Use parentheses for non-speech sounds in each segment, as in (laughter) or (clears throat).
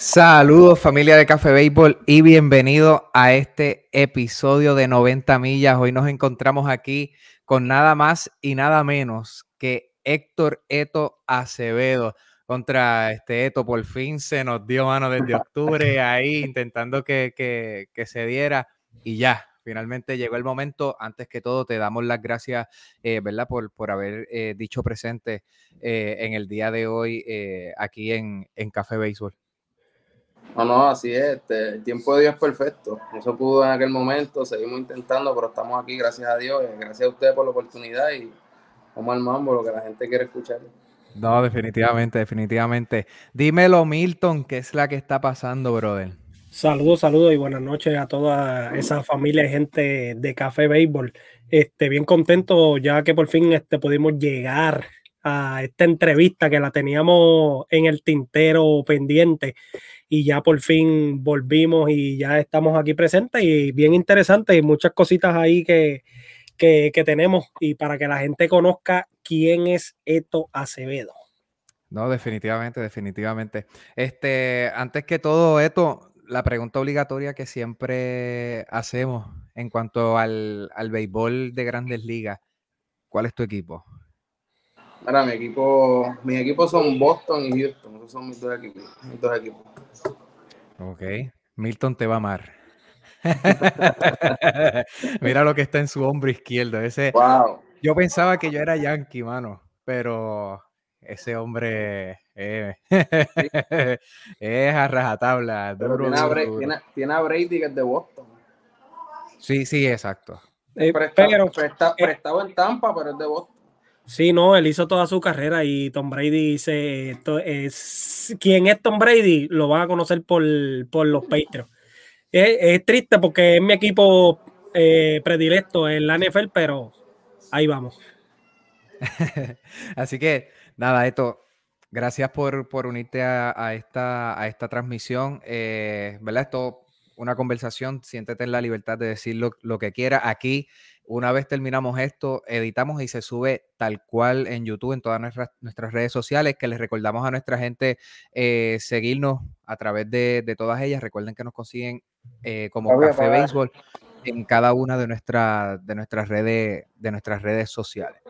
Saludos familia de Café Béisbol y bienvenido a este episodio de 90 millas. Hoy nos encontramos aquí con nada más y nada menos que Héctor Eto Acevedo. Contra este Eto, por fin se nos dio mano desde octubre ahí intentando que, se diera y ya, finalmente llegó el momento. Antes que todo, te damos las gracias, eh, ¿verdad? Por, por haber eh, dicho presente eh, en el día de hoy aquí en, en Café Béisbol. No, no, así es. Este, el tiempo de Dios es perfecto. No se pudo en aquel momento, seguimos intentando, pero estamos aquí, gracias a Dios. Gracias a ustedes por la oportunidad y vamos al mambo, lo que la gente quiere escuchar. No, definitivamente, definitivamente. Dímelo, Milton, ¿qué es la que está pasando, brother? Saludos, saludos y buenas noches a toda esa familia de gente de Café Béisbol. Este, bien contento ya que por fin este, pudimos llegar a esta entrevista que la teníamos en el tintero pendiente y ya por fin volvimos y ya estamos aquí presentes y bien interesante y muchas cositas ahí que, que, tenemos y para que la gente conozca quién es Eto Acevedo. No, definitivamente, definitivamente. Este, antes que todo, Eto, la pregunta obligatoria que siempre hacemos en cuanto al, al béisbol de grandes ligas, ¿cuál es tu equipo? Mira, mi equipo, mis equipos son Boston y Houston, esos son mis dos equipos. Mis dos equipos. Ok, Milton te va a amar. (laughs) Mira lo que está en su hombro izquierdo. Ese, wow. Yo pensaba que yo era yankee, mano, pero ese hombre (laughs) es a rajatabla. tiene, a Brady, que es de Boston. Sí, sí, exacto. Eh, pero, eh, prestado en Tampa, pero es de Boston. Sí, no, él hizo toda su carrera y Tom Brady dice, es, ¿quién es Tom Brady? Lo van a conocer por, los Patriots. Es, triste porque es mi equipo eh, predilecto en la NFL, pero ahí vamos. (laughs) Así que, nada, esto, gracias por, unirte a, esta, a esta transmisión. Eh, ¿Verdad? Esto, una conversación, siéntete en la libertad de decir lo, lo que quiera. Aquí una vez terminamos esto, editamos y se sube tal cual en YouTube, en todas nuestras, nuestras redes sociales, que les recordamos a nuestra gente eh, seguirnos a través de, todas ellas. Recuerden que nos consiguen eh, como Café Béisbol en cada una de, nuestras de, nuestras redes, de nuestras redes sociales.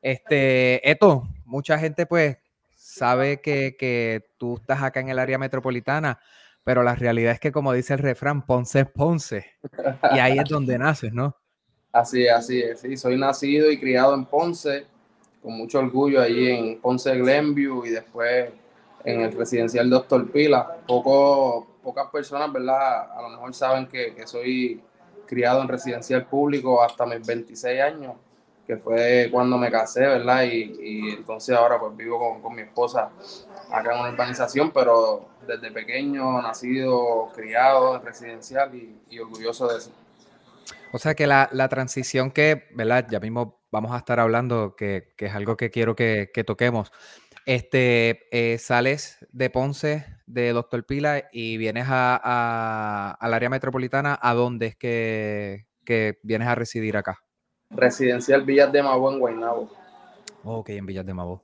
Este, esto, mucha gente pues sabe que, que tú estás acá en el área metropolitana, pero la realidad es que como dice el refrán, Ponce es Ponce. Y ahí es donde (laughs) naces, ¿no? Así así es. Sí, soy nacido y criado en Ponce, con mucho orgullo allí en Ponce Glenview y después en el residencial Doctor Pila. Poco, pocas personas, ¿verdad? A lo mejor saben que, soy criado en residencial público hasta mis 26 años, que fue cuando me casé, ¿verdad? Y, entonces ahora pues vivo con, mi esposa acá en una urbanización, pero desde pequeño, nacido, criado en residencial y, y orgulloso de eso. O sea que la, transición que, ¿verdad? Ya mismo vamos a estar hablando, que, es algo que quiero que, toquemos. Este, eh, sales de Ponce, de Doctor Pila, y vienes a, al área metropolitana. ¿A dónde es que, vienes a residir acá? Residencial Villas de Mabo en Guaynabo. Ok, en Villas de Mabo.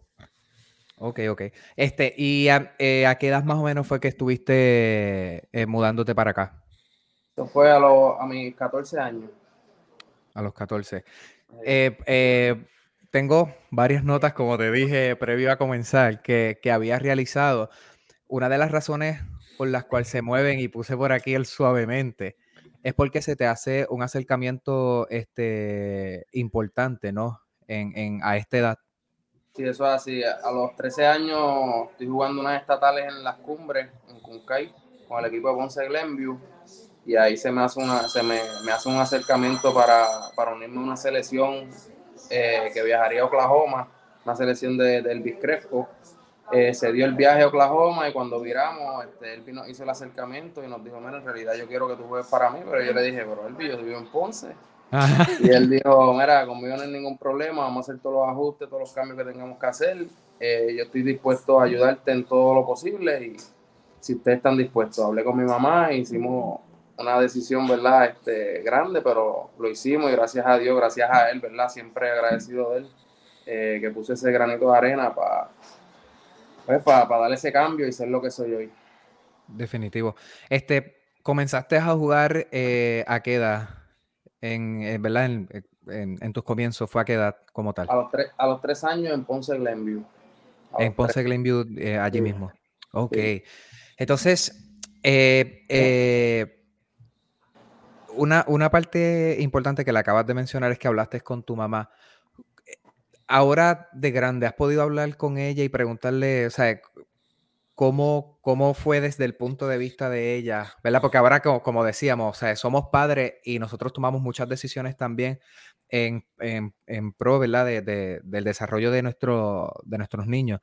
Ok, ok. Este, ¿y a, eh, qué edad más o menos fue que estuviste eh, mudándote para acá? Eso fue a, a mis 14 años. A los 14. Eh, eh, tengo varias notas, como te dije previo a comenzar, que, había realizado. Una de las razones por las cuales se mueven, y puse por aquí el suavemente, es porque se te hace un acercamiento este, importante, ¿no? En, a esta edad. Sí, eso es así. A los 13 años estoy jugando unas estatales en las cumbres, en Cuncay, con el equipo de Ponce Glenview y ahí se me hace, una, se me, hace un acercamiento para, unirme a una selección eh, que viajaría a Oklahoma. una selección de, del Biscrespo. Eh, se dio el viaje a Oklahoma y cuando viramos, este, él vino, hizo el acercamiento y nos dijo, mira, en realidad yo quiero que tú juegues para mí, pero yo le dije, pero Elvi, yo vivo en Ponce. Y él dijo, mira, conmigo no hay ningún problema, vamos a hacer todos los ajustes, todos los cambios que tengamos que hacer. Eh, yo estoy dispuesto a ayudarte en todo lo posible y si ustedes están dispuestos, hablé con mi mamá, hicimos una decisión, ¿verdad? Este, grande, pero lo hicimos y gracias a Dios, gracias a él, ¿verdad? Siempre agradecido de él, eh, que puse ese granito de arena para pues, para darle ese cambio y ser lo que soy hoy. Definitivo. Este, comenzaste a jugar eh, a qué edad, en, eh, ¿verdad? En, tus comienzos, ¿fue a qué edad como tal? A los, tres, a los tres años en Ponce Glenview. en Ponce Glenview, allí mismo. Ok. Entonces, eh, una, una, parte importante que le acabas de mencionar es que hablaste con tu mamá. Ahora de grande, ¿has podido hablar con ella y preguntarle, o sea, cómo, cómo fue desde el punto de vista de ella? ¿Verdad? Porque ahora, como, como decíamos, o sea, somos padres y nosotros tomamos muchas decisiones también en, en, en pro, ¿verdad? De, de, del desarrollo de, nuestro, de nuestros niños,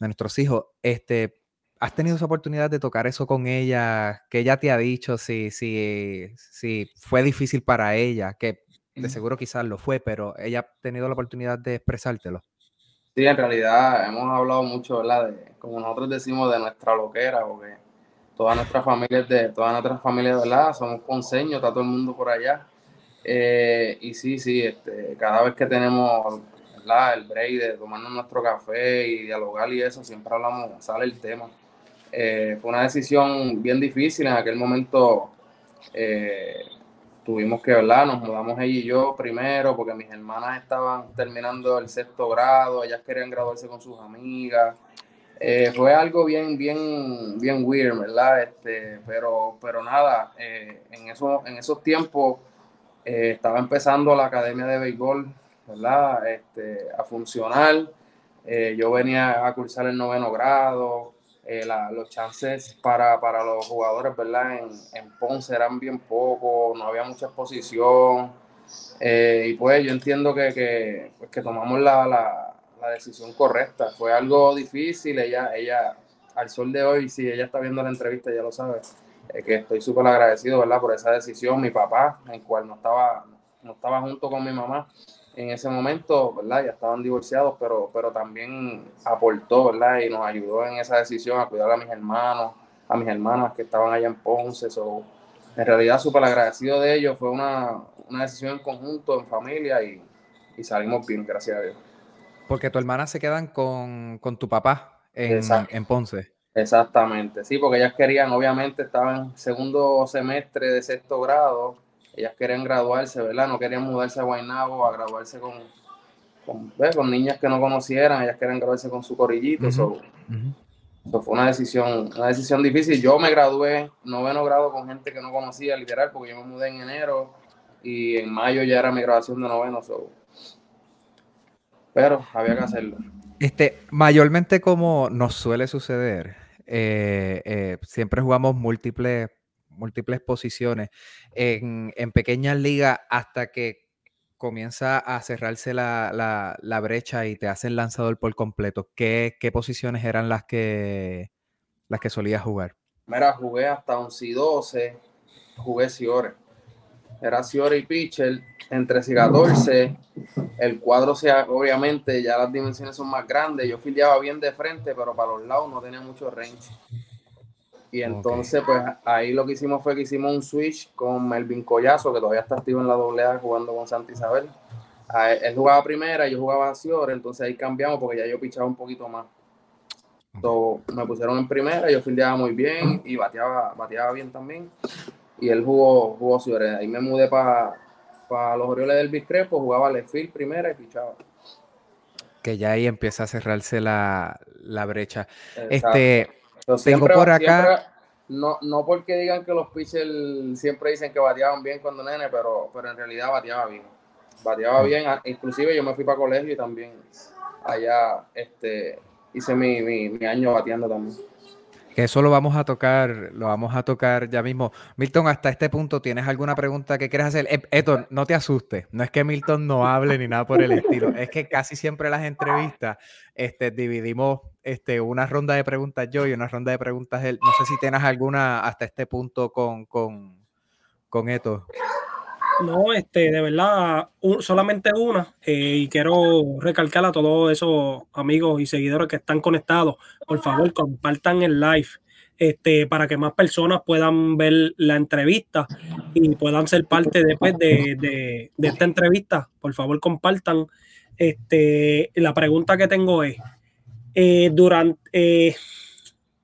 de nuestros hijos. Este, ¿Has tenido esa oportunidad de tocar eso con ella? Que ella te ha dicho si, si, si fue difícil para ella, que de seguro quizás lo fue, pero ella ha tenido la oportunidad de expresártelo. Sí, en realidad hemos hablado mucho, ¿verdad? De, como nosotros decimos, de nuestra loquera, porque toda nuestra familia de toda nuestra familia, ¿verdad? Somos ponceños, está todo el mundo por allá. Eh, y sí, sí, este, cada vez que tenemos ¿verdad? el break de tomarnos nuestro café y dialogar y eso, siempre hablamos, sale el tema. Eh, fue una decisión bien difícil. En aquel momento eh, tuvimos que, ¿verdad? Nos mudamos ella y yo primero porque mis hermanas estaban terminando el sexto grado, ellas querían graduarse con sus amigas. Eh, fue algo bien, bien, bien weird, ¿verdad? Este, pero, pero nada, en, eso, en esos tiempos estaba empezando la academia de béisbol, ¿verdad? Este, a funcionar. yo venía a cursar el noveno grado, eh, los chances para, los jugadores, ¿verdad? En, Ponce eran bien pocos, no había mucha exposición. Eh, y pues yo entiendo que, que, pues, tomamos la, decisión correcta. Fue algo difícil, ella, ella, al sol de hoy, si ella está viendo la entrevista, ya lo sabe, eh, que estoy súper agradecido, ¿verdad? Por esa decisión. Mi papá, en el cual no estaba, no estaba junto con mi mamá, en ese momento, ¿verdad? Ya estaban divorciados, pero, pero también aportó, ¿verdad? Y nos ayudó en esa decisión a cuidar a mis hermanos, a mis hermanas que estaban allá en Ponce. So, en realidad, súper agradecido de ellos. Fue una, decisión en conjunto, en familia y, salimos bien, gracias a Dios. Porque tu hermana se quedan con, tu papá en, en Ponce. Exactamente, sí, porque ellas querían, obviamente, estaban en segundo semestre de sexto grado ellas querían graduarse, ¿verdad? No querían mudarse a Guaynabo a graduarse con, con, niñas que no conocieran, ellas querían graduarse con su corillito. Eso fue una decisión, una decisión difícil. Yo me gradué noveno grado con gente que no conocía, literal, porque yo me mudé en enero y en mayo ya era mi graduación de noveno. Pero había que hacerlo. Este, mayormente como nos suele suceder, eh, eh, siempre jugamos múltiples múltiples posiciones en, pequeñas ligas hasta que comienza a cerrarse la, brecha y te hacen lanzador por completo. ¿Qué, posiciones eran las que, las que solías jugar? Mira, jugué hasta 11 y 12, jugué Ciore. Era Ciore y pitcher, entre 13 y 14. El cuadro, sea, obviamente, ya las dimensiones son más grandes. Yo filiaba bien de frente, pero para los lados no tenía mucho range. Y entonces, pues ahí lo que hicimos fue que hicimos un switch con Melvin Collazo, que todavía está activo en la AA jugando con Santa Isabel. Él, jugaba primera, yo jugaba a Ciore, entonces ahí cambiamos porque ya yo pichaba un poquito más. Me pusieron en primera, yo fildeaba muy bien y bateaba, bateaba bien también. Y él jugó, jugó. Ahí me mudé para los Orioles del Biscrepo, jugaba left field primera y pichaba. Que ya ahí empieza a cerrarse la, la brecha. Este tengo por acá. no, no porque digan que los pitchers siempre dicen que bateaban bien cuando nene, pero, pero en realidad bateaba bien. Bateaba bien, inclusive yo me fui para colegio y también allá este, hice mi, mi, año bateando también. Eso lo vamos a tocar, lo vamos a tocar ya mismo. Milton, hasta este punto, ¿tienes alguna pregunta que quieras hacer? Eh, Esto, no te asustes. No es que Milton no hable ni nada por el estilo. Es que casi siempre las entrevistas este, dividimos este, una ronda de preguntas yo y una ronda de preguntas él. No sé si tienes alguna hasta este punto con, con, con esto. No, este, de verdad, solamente una. Eh, y quiero recalcar a todos esos amigos y seguidores que están conectados. Por favor, compartan el live. Este, para que más personas puedan ver la entrevista y puedan ser parte después de, esta entrevista. Por favor, compartan. Este, la pregunta que tengo es, eh, durante, eh,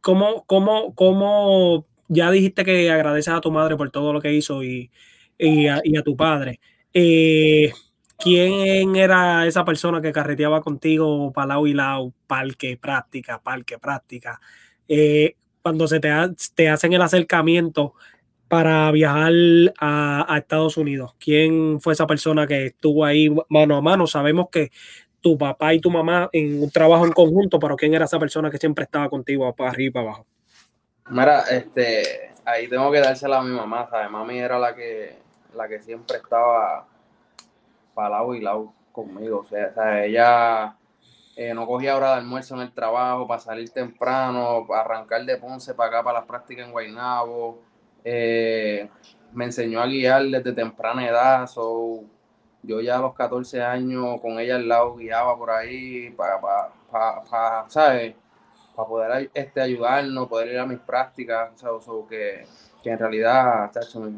¿cómo, cómo, cómo, ya dijiste que agradeces a tu madre por todo lo que hizo y, y a, tu padre. Eh, ¿Quién era esa persona que carreteaba contigo para lado y lado, parque, práctica, parque, práctica? Eh, cuando se te, te, hacen el acercamiento para viajar a, Estados Unidos, ¿quién fue esa persona que estuvo ahí mano a mano? Sabemos que tu papá y tu mamá en un trabajo en conjunto, pero ¿quién era esa persona que siempre estaba contigo para arriba y para abajo? Mira, este, ahí tengo que dársela a mi mamá, ¿sabes? Mami era la que la que siempre estaba para lado y lado conmigo. O sea, ella eh, no cogía hora de almuerzo en el trabajo para salir temprano, para arrancar de Ponce para acá, para las prácticas en Guaynabo. Eh, me enseñó a guiar desde temprana edad. yo ya a los 14 años con ella al lado guiaba por ahí para, para, ¿sabes? Para poder este, ayudarnos, poder ir a mis prácticas. que, que en realidad, chacho,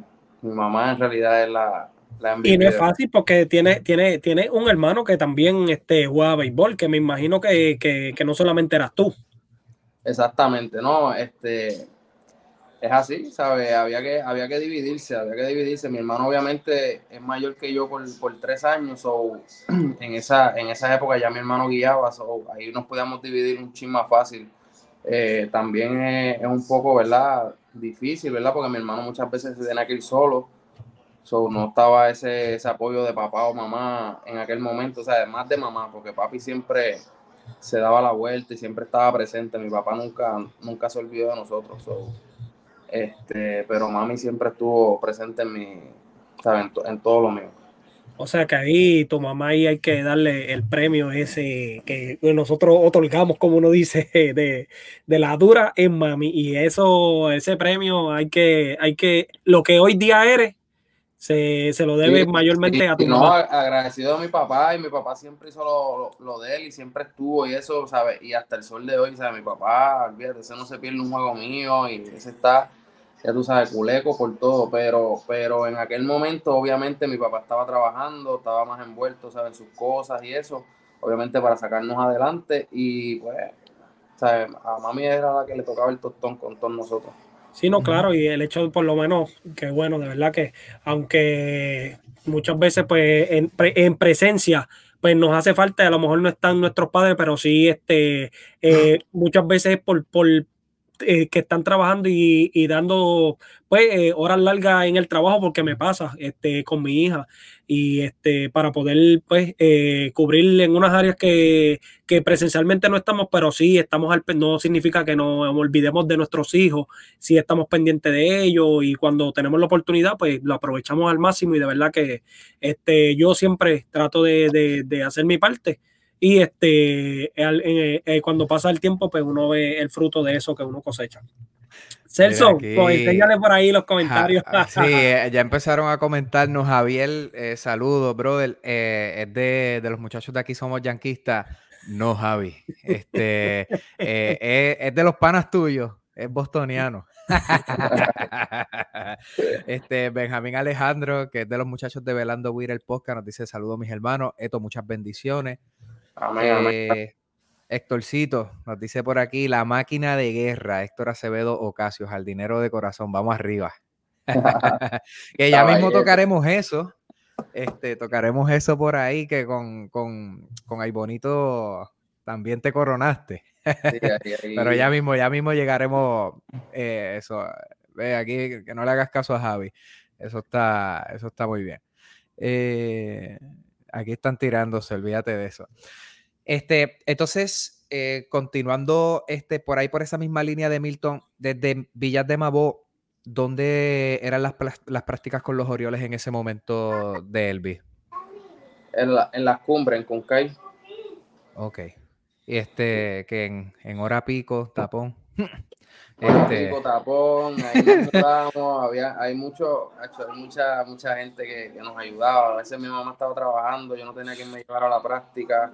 mi mamá en realidad es la, la Y no es fácil porque tiene, tiene, tiene un hermano que también este, juega béisbol, que me imagino que, no solamente eras tú. Exactamente, no, este es así, ¿sabes? Había que, había que dividirse, había que dividirse. Mi hermano obviamente es mayor que yo por, tres años, o (clears throat) en esa, en esa época ya mi hermano guiaba, ahí nos podíamos dividir un chin más fácil. Eh, también es, es, un poco, ¿verdad? Difícil, ¿verdad? Porque mi hermano muchas veces se tenía que ir solo. So, no estaba ese, ese apoyo de papá o mamá en aquel momento, o sea, más de mamá, porque papi siempre se daba la vuelta y siempre estaba presente. Mi papá nunca, nunca se olvidó de nosotros. este, pero mami siempre estuvo presente en mi, En, en todo lo mío. O sea que ahí tu mamá ahí hay que darle el premio ese que nosotros otorgamos, como uno dice, (laughs) de, la dura en mami. Y eso, ese premio hay que, hay que, lo que hoy día eres, se, lo debe mayormente a tu no, agradecido a mi papá y mi papá siempre hizo lo, de él y siempre estuvo y eso, ¿sabes? Y hasta el sol de hoy, ¿sabes? Mi papá, olvídate, ese no se pierde un juego mío y ese está ya tú sabes, culeco por todo, pero, pero en aquel momento obviamente mi papá estaba trabajando, estaba más envuelto, ¿sabes? En sus cosas y eso, obviamente para sacarnos adelante y pues, ¿sabes? A mami era la que le tocaba el tostón con todos nosotros. Sí, no, claro, y el hecho por lo menos, que bueno, de verdad que aunque muchas veces pues en, en presencia pues nos hace falta, a lo mejor no están nuestros padres, pero sí este, eh, (laughs) muchas veces por, por, eh, que están trabajando y, dando pues eh, horas largas en el trabajo porque me pasa este con mi hija. Y este para poder pues eh, cubrir en unas áreas que, presencialmente no estamos pero sí estamos al no significa que nos olvidemos de nuestros hijos sí estamos pendientes de ellos y cuando tenemos la oportunidad pues lo aprovechamos al máximo y de verdad que este yo siempre trato de, de hacer mi parte y este, eh, eh, cuando pasa el tiempo, pues uno ve el fruto de eso que uno cosecha. Celso, pues enséñale por ahí los comentarios. (laughs) sí, eh, ya empezaron a comentarnos. Javier, saludos, brother. es de, los muchachos de aquí somos yanquistas. No, Javi. Este, (laughs) es, de los panas tuyos. Es bostoniano. (laughs) este Benjamín Alejandro, que es de los muchachos de Velando Weir el podcast, nos dice saludos mis hermanos. Esto, muchas bendiciones. Amén, eh, Héctorcito nos dice por aquí la máquina de guerra, Héctor Acevedo Ocasio, dinero de corazón, vamos arriba. (laughs) que ya mismo tocaremos eso. Este, tocaremos eso por ahí, que con, con, con Bonito también te coronaste. (laughs) Pero ya mismo, ya mismo llegaremos eh, eso. Ve aquí, que no le hagas caso a Javi. Eso está, eso está muy bien. Eh, aquí están tirándose, olvídate de eso. Este, entonces, eh, continuando este, por ahí, por esa misma línea de Milton, desde Villas de Mabó, ¿dónde eran las, prácticas con los Orioles en ese momento de Elvis? En, la, en las cumbres, en Concay. Ok. Y este, que en, en hora pico, tapón. Este... tapón, ahí nos (laughs) había, hay mucho, hay mucha, mucha gente que, que, nos ayudaba. A veces mi mamá estaba trabajando, yo no tenía quien me llevara a la práctica.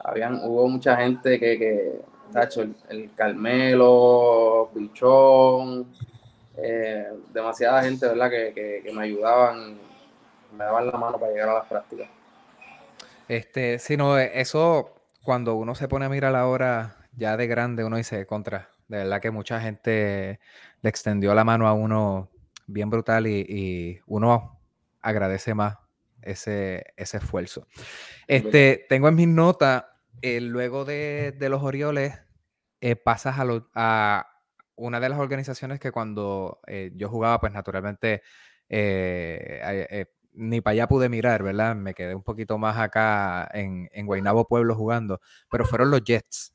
Habían, hubo mucha gente que, que tacho, el, Carmelo, Pichón, eh, demasiada gente, ¿verdad? Que, que, me ayudaban, me daban la mano para llegar a las prácticas. Este, si no, eso cuando uno se pone a mirar la hora ya de grande, uno dice contra de verdad que mucha gente le extendió la mano a uno bien brutal y, uno agradece más ese, ese esfuerzo. Este, tengo en mis notas, eh, luego de, los Orioles, eh, pasas a, a, una de las organizaciones que cuando eh, yo jugaba, pues naturalmente ni para allá pude mirar, ¿verdad? Me quedé un poquito más acá en, en Guaynabo Pueblo jugando, pero fueron los Jets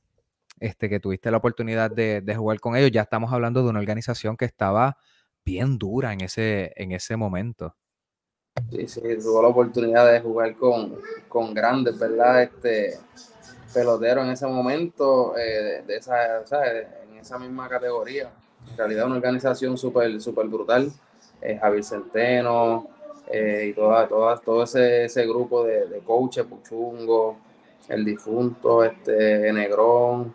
este, que tuviste la oportunidad de, jugar con ellos, ya estamos hablando de una organización que estaba bien dura en ese, en ese momento. Sí, sí, tuvo la oportunidad de jugar con, con grandes, ¿verdad? Este pelotero en ese momento, eh, de esa, en esa misma categoría. En realidad una organización súper super brutal. Eh, Javier Centeno eh, y toda, toda, todo ese, ese grupo de, de coaches, Puchungo, el difunto, este, Negrón,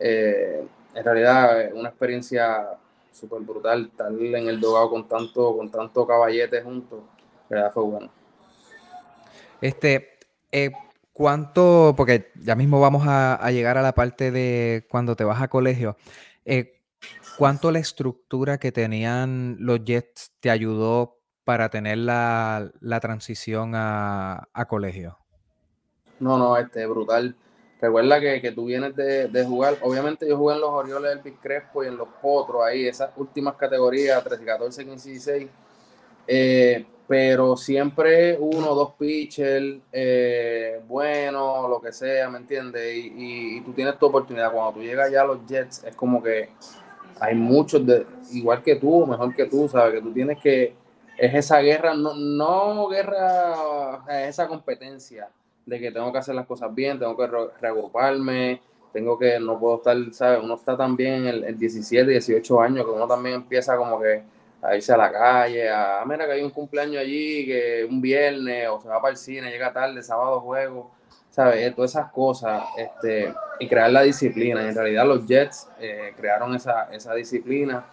eh, en realidad es una experiencia súper brutal estar en el dogado con tanto, con tanto caballete juntos. En fue bueno. Este, eh, ¿cuánto? Porque ya mismo vamos a, llegar a la parte de cuando te vas a colegio. Eh, ¿Cuánto la estructura que tenían los Jets te ayudó para tener la, transición a, a, colegio? No, no, este, brutal. Recuerda que, que tú vienes de, de, jugar, obviamente yo jugué en los Orioles del Big Crespo y en los Potros, ahí, esas últimas categorías, 13, 14, 15 16. Eh, pero siempre uno dos pitchers, eh, bueno, lo que sea, ¿me entiendes? Y, y, tú tienes tu oportunidad. Cuando tú llegas ya a los Jets, es como que hay muchos, de, igual que tú, mejor que tú, ¿sabes? Que tú tienes que, es esa guerra, no, no guerra, es esa competencia de que tengo que hacer las cosas bien, tengo que reagruparme, tengo que, no puedo estar, ¿sabes? Uno está también en el 17, 18 años, que uno también empieza como que a irse a la calle, a, ah, mira que hay un cumpleaños allí, que un viernes, o se va para el cine, llega tarde, sábado juego, ¿sabes? Todas esas cosas, este, y crear la disciplina. En realidad los Jets eh, crearon esa, esa disciplina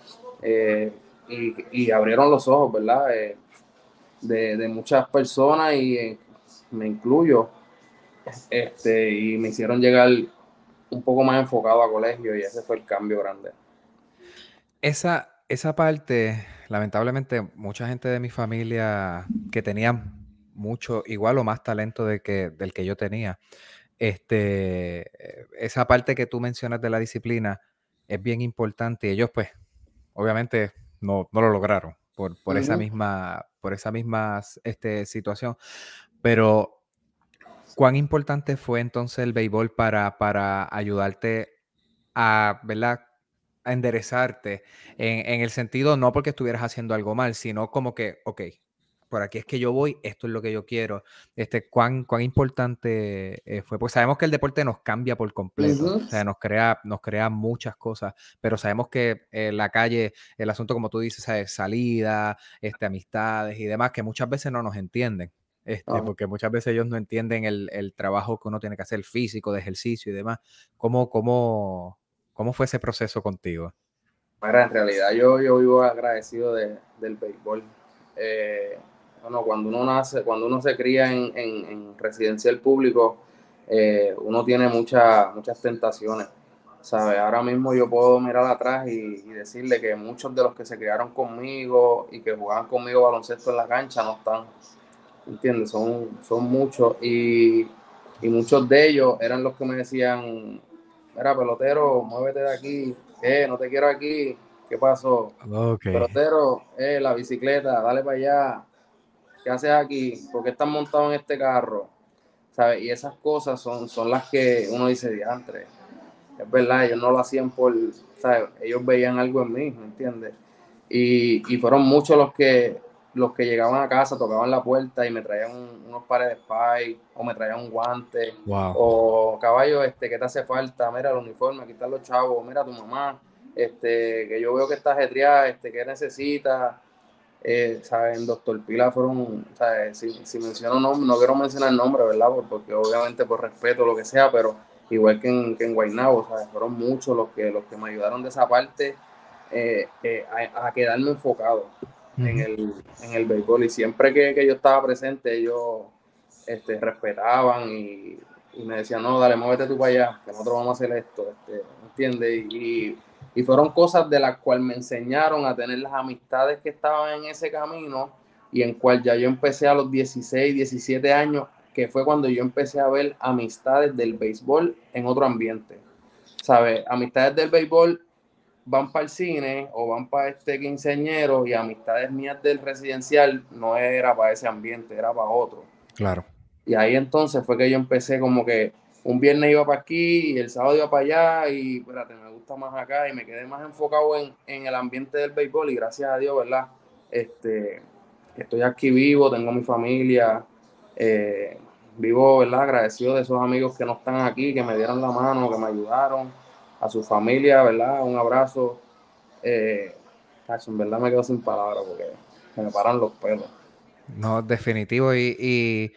eh, y, y, abrieron los ojos, ¿verdad? Eh, de, de, muchas personas y me incluyo, este, y me hicieron llegar un poco más enfocado a colegio y ese fue el cambio grande. Esa, esa parte, lamentablemente, mucha gente de mi familia que tenía mucho, igual o más talento de que, del que yo tenía, este, esa parte que tú mencionas de la disciplina es bien importante y ellos pues obviamente no, lo lograron por, por esa misma, por esa misma este, situación. Pero ¿Cuán importante fue entonces el béisbol para, para ayudarte a, ¿verdad? a enderezarte en, el sentido no porque estuvieras haciendo algo mal, sino como que, ok, por aquí es que yo voy, esto es lo que yo quiero. Este, ¿cuán, cuán importante eh, fue? Porque sabemos que el deporte nos cambia por completo, o sea, nos crea, nos crea muchas cosas, pero sabemos que en la calle, el asunto, como tú dices, es salida, este, amistades y demás, que muchas veces no nos entienden. Este, porque muchas veces ellos no entienden el, trabajo que uno tiene que hacer físico, de ejercicio y demás. ¿Cómo, cómo, cómo fue ese proceso contigo? Bueno, en realidad yo, yo vivo agradecido de, del béisbol. Eh, bueno, cuando uno nace, cuando uno se cría en, en, residencial público, eh, uno tiene muchas muchas tentaciones. ¿sabe? Ahora mismo yo puedo mirar atrás y, y, decirle que muchos de los que se criaron conmigo y que jugaban conmigo baloncesto en la cancha no están ¿entiendes? Son, son muchos y, muchos de ellos eran los que me decían, mira, pelotero, muévete de aquí, eh, no te quiero aquí, ¿qué pasó? Pelotero, eh, la bicicleta, dale para allá, ¿qué haces aquí? ¿Por qué estás montado en este carro? ¿Sabes? Y esas cosas son, son las que uno dice, diantre, es verdad, ellos no lo hacían por, ¿sabes? Ellos veían algo en mí, ¿me entiendes? Y, y, fueron muchos los que los que llegaban a casa, tocaban la puerta y me traían unos pares de spy o me traían un guante o caballo, este, ¿qué te hace falta? Mira el uniforme, aquí están los chavos, mira tu mamá, este, que yo veo que estás ajetreada, este, ¿qué necesitas? Eh, ¿saben? Doctor Pila fueron, ¿sabes? Si, si menciono nombre, no quiero mencionar el nombre, ¿verdad? Porque obviamente por respeto, lo que sea, pero igual que en, que en Guaynabo, ¿sabes? Fueron muchos los que, los que me ayudaron de esa parte eh, eh, a, quedarme enfocado en, el, en el béisbol. Y siempre que, que yo estaba presente, ellos este, respetaban y, y, me decían, no, dale, muévete tú para allá, que nosotros vamos a hacer esto, este, ¿entiendes? y y fueron cosas de las cuales me enseñaron a tener las amistades que estaban en ese camino y en cual ya yo empecé a los 16, 17 años, que fue cuando yo empecé a ver amistades del béisbol en otro ambiente. ¿Sabes? Amistades del béisbol van para el cine o van para este quinceañero y amistades mías del residencial no era para ese ambiente, era para otro. Claro. Y ahí entonces fue que yo empecé como que un viernes iba para aquí y el sábado iba para allá y espérate, me gusta más acá y me quedé más enfocado en, en el ambiente del béisbol y gracias a Dios, ¿verdad? Este, estoy aquí vivo, tengo mi familia, eh, vivo, ¿verdad? Agradecido de esos amigos que no están aquí, que me dieron la mano, que me ayudaron, a su familia, ¿verdad? Un abrazo. Eh, en verdad me quedo sin palabras porque me paran los pelos. No, definitivo y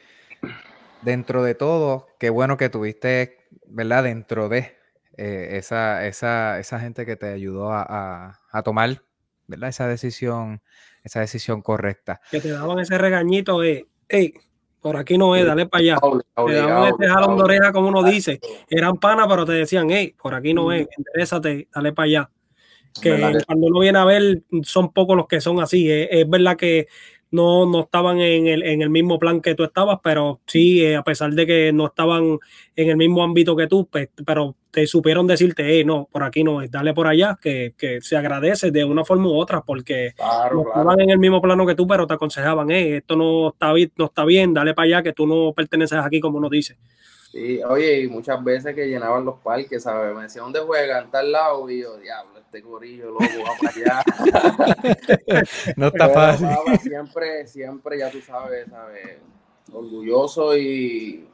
dentro de todo, qué bueno que tuviste, ¿verdad? Dentro de eh, esa, esa, esa, gente que te ayudó a, a, tomar, ¿verdad? Esa decisión, esa decisión correcta. Que te daban ese regañito de, hey, por aquí no es, dale para allá. te daban ese jalón de oreja, como uno dice. Eran panas, pero te decían, hey, por aquí no es, interésate, dale para allá. Que cuando uno viene a ver, son pocos los que son así. es verdad que no, no estaban en el, en el mismo plan que tú estabas, pero sí, eh, a pesar de que no estaban en el mismo ámbito que tú, pues, pero te supieron decirte, eh, no, por aquí no es, dale por allá, que, que se agradece de una forma u otra, porque no estaban en el mismo plano que tú, pero te aconsejaban, eh, esto no está, bien, no está bien, dale para allá, que tú no perteneces aquí, como uno dice. Sí, oye, y muchas veces que llenaban los parques, ¿sabes? Me decían, ¿dónde juegan? Tal lado, y yo, diablo este gorillo, loco, va para allá. (laughs) no está fácil. siempre, siempre, ya tú sabes, sabes, orgulloso y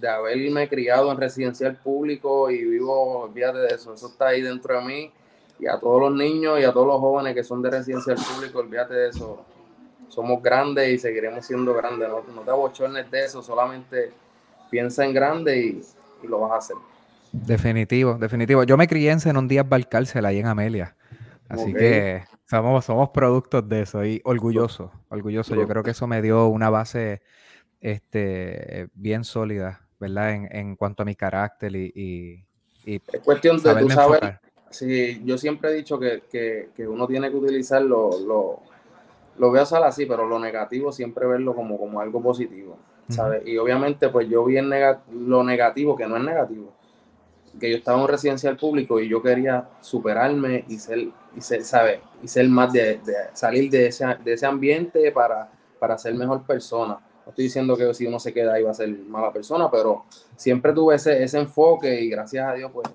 de haberme criado en residencial público y vivo, olvídate de eso, eso está ahí dentro de mí. Y a todos los niños y a todos los jóvenes que son de residencial público, olvídate de eso. Somos grandes y seguiremos siendo grandes. No, no te abochornes de eso, solamente piensa en grande y, y lo vas a hacer. Definitivo, definitivo. Yo me crié en Zenón Díaz Balcárcel ahí en Amelia. Así que somos, somos productos de eso y orgulloso, orgulloso. Yo creo que eso me dio una base este, bien sólida, ¿verdad? En, en cuanto a mi carácter y... y, es cuestión de tú saber. Sí, yo siempre he dicho que, que, que uno tiene que utilizar lo, lo, lo voy a usar así, pero lo negativo siempre verlo como, como algo positivo, ¿sabes? Y obviamente pues yo vi lo negativo, que no es negativo, que yo estaba en un residencial público y yo quería superarme y ser, y ser, ¿sabes? Y ser más de, salir de ese, de ese ambiente para, para ser mejor persona. No estoy diciendo que si uno se queda ahí va a ser mala persona, pero siempre tuve ese, ese enfoque y gracias a Dios pues,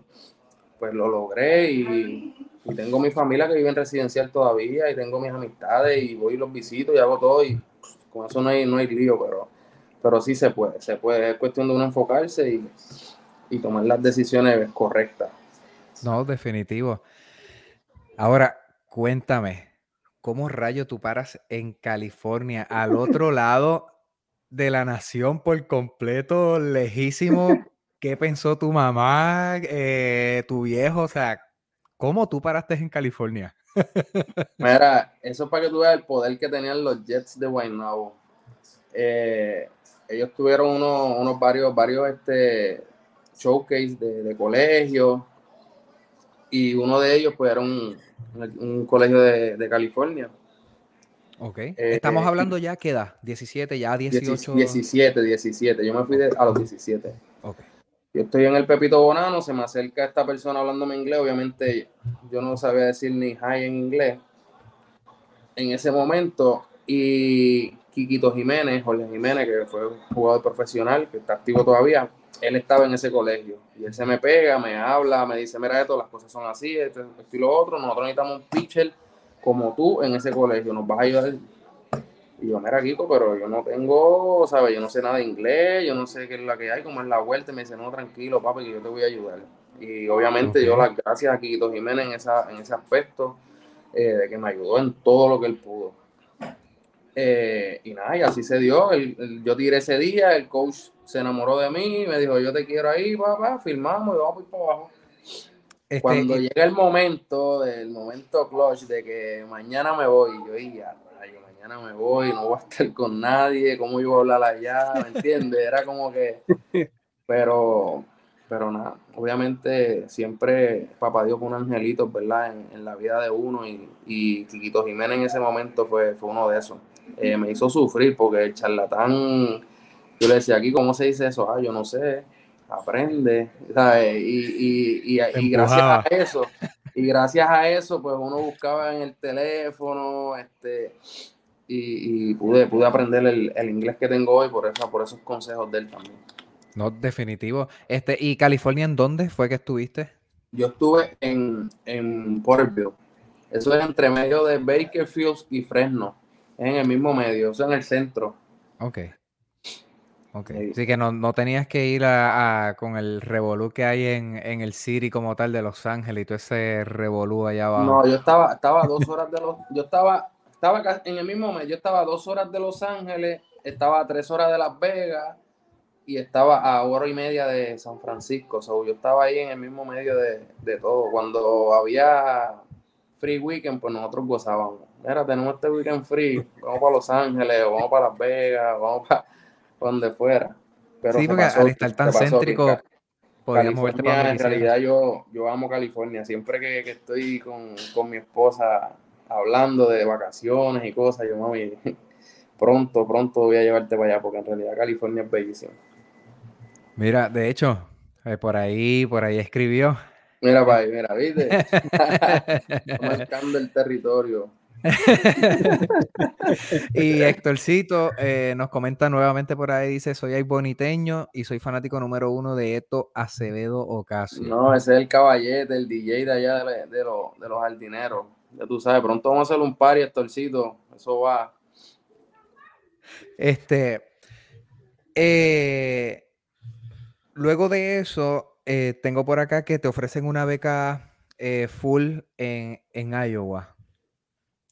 pues lo logré y, y, tengo mi familia que vive en residencial todavía y tengo mis amistades y voy y los visito y hago todo y con eso no hay, no hay lío, pero, pero sí se puede, se puede, es cuestión de uno enfocarse y, y tomar las decisiones correctas. No, definitivo. Ahora, cuéntame, ¿cómo rayo tú paras en California, al otro (laughs) lado de la nación por completo, lejísimo? (laughs) ¿Qué pensó tu mamá, eh, tu viejo? O sea, ¿cómo tú paraste en California? (laughs) Mira, eso es para que tú veas el poder que tenían los Jets de Guaynabo. Eh, ellos tuvieron unos, unos varios, varios este, showcase de, de colegio y uno de ellos pues era un, un colegio de, de, California. Ok. Eh, Estamos hablando ya, ¿qué edad? ¿17, ya 18? 17, 17. Yo me fui a los 17. Ok. Yo estoy en el Pepito Bonano, se me acerca esta persona hablándome inglés. Obviamente yo no sabía decir ni hi en inglés en ese momento. Y Quiquito Jiménez, Jorge Jiménez, que fue un jugador profesional, que está activo todavía, él estaba en ese colegio y él se me pega, me habla, me dice, mira esto, las cosas son así, esto, esto y lo otro, nosotros necesitamos un pitcher como tú en ese colegio, nos vas a ayudar. Y yo, mira, Kiko, pero yo no tengo, ¿sabes? Yo no sé nada de inglés, yo no sé qué es la que hay, como es la vuelta. Y me dice, no, tranquilo, papi, que yo te voy a ayudar. Y obviamente yo las gracias a Kiko Jiménez en, esa, en ese aspecto, eh, de que me ayudó en todo lo que él pudo. Eh, y nada, y así se dio. yo tiré ese día, el coach se enamoró de mí, me dijo, yo te quiero ahí, papá, filmamos y vamos por para abajo. Este, Cuando llega el momento, el momento clutch de que mañana me voy, yo ya, yo mañana me voy, no voy a estar con nadie, ¿cómo yo voy a hablar allá? ¿Me entiendes? Era como que, pero, pero nada, obviamente siempre papá Dios fue un angelito, ¿verdad? En, la vida de uno y, y Quiquito Jiménez en ese momento fue, fue uno de esos. Eh, me hizo sufrir porque el charlatán, yo le decía aquí, ¿cómo se dice eso? Ah, yo no sé aprende, Y, gracias a eso, y gracias a eso, pues uno buscaba en el teléfono, este, y, pude, pude aprender el, inglés que tengo hoy por, eso, por esos consejos de él también. No, definitivo. Este, ¿Y California en dónde fue que estuviste? Yo estuve en, en Porterville. Eso es entre medio de Bakerfield y Fresno. en el mismo medio, eso en el centro. Ok. Ok. Así que no, tenías que ir a, con el revolú que hay en, el City como tal de Los Ángeles y todo ese revolú allá abajo. No, yo estaba, estaba dos horas de los, yo estaba, estaba en el mismo mes, yo estaba dos horas de Los Ángeles, estaba a tres horas de Las Vegas y estaba a hora y media de San Francisco. So, yo estaba ahí en el mismo medio de, de todo. Cuando había free weekend, pues nosotros gozábamos. Mira, tenemos este weekend free, vamos para Los Ángeles, vamos para Las Vegas, vamos para donde fuera. Pero sí, porque al estar tan céntrico, California, en realidad yo, yo amo California. Siempre que, estoy con, mi esposa hablando de vacaciones y cosas, yo mami, (laughs) pronto, pronto voy a llevarte para allá, porque en realidad California es bellísimo. Mira, de hecho, eh, por ahí, por ahí escribió. Mira, para mira, ¿viste? (laughs) (laughs) marcando el territorio. (laughs) y (laughs) Héctorcito eh, nos comenta nuevamente por ahí, dice, soy ahí boniteño y soy fanático número uno de Eto Acevedo Ocasio. No, ese es el caballete, el DJ de allá de, los jardineros. Ya tú sabes, pronto vamos a hacer un par y Héctorcito, eso va. Este, eh, luego de eso, eh, tengo por acá que te ofrecen una beca full en, en Iowa.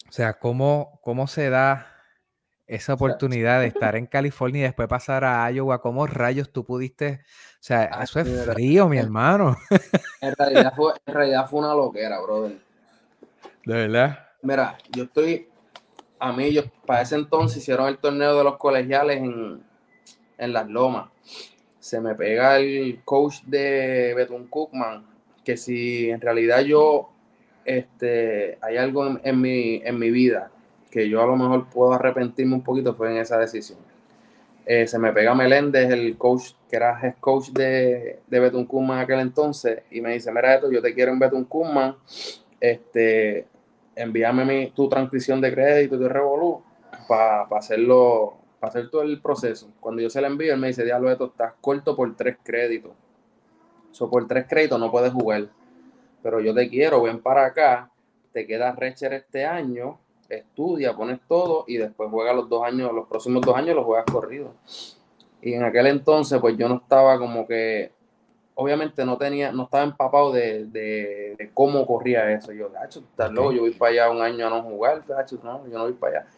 O sea, ¿cómo, cómo se da esa oportunidad de (laughs) estar en California y después pasar a Iowa? ¿Cómo rayos tú pudiste? O sea, ah, eso es frío, mi hermano. En realidad, fue, en realidad fue una loquera, brother. ¿De verdad? Mira, yo estoy, a mí, yo, para ese entonces hicieron el torneo de los colegiales en, en Las Lomas. Se me pega el coach de Betún Cookman, que si en realidad yo este, hay algo en, mi, en mi vida que yo a lo mejor puedo arrepentirme un poquito, fue en esa decisión. Eh, se me pega Meléndez, el coach, que era head coach de, de Betún Kuma en aquel entonces, y me dice, mira esto, yo te quiero en Betún Kuma, este, envíame mi, tu transcripción de crédito y tu revolú para hacerlo, para hacer todo el proceso. Cuando yo se la envío, él me dice, diablo, esto estás corto por tres créditos. So, por tres créditos no puedes jugar pero yo te quiero, ven para acá, te quedas Recher este año, estudia, pones todo y después juega los dos años, los próximos dos años los juegas corrido. Y en aquel entonces, pues yo no estaba como que, obviamente no tenía, no estaba empapado de, cómo corría eso. Yo, gacho, estás loco, yo voy para allá un año a no jugar, gacho, no, yo no voy para allá.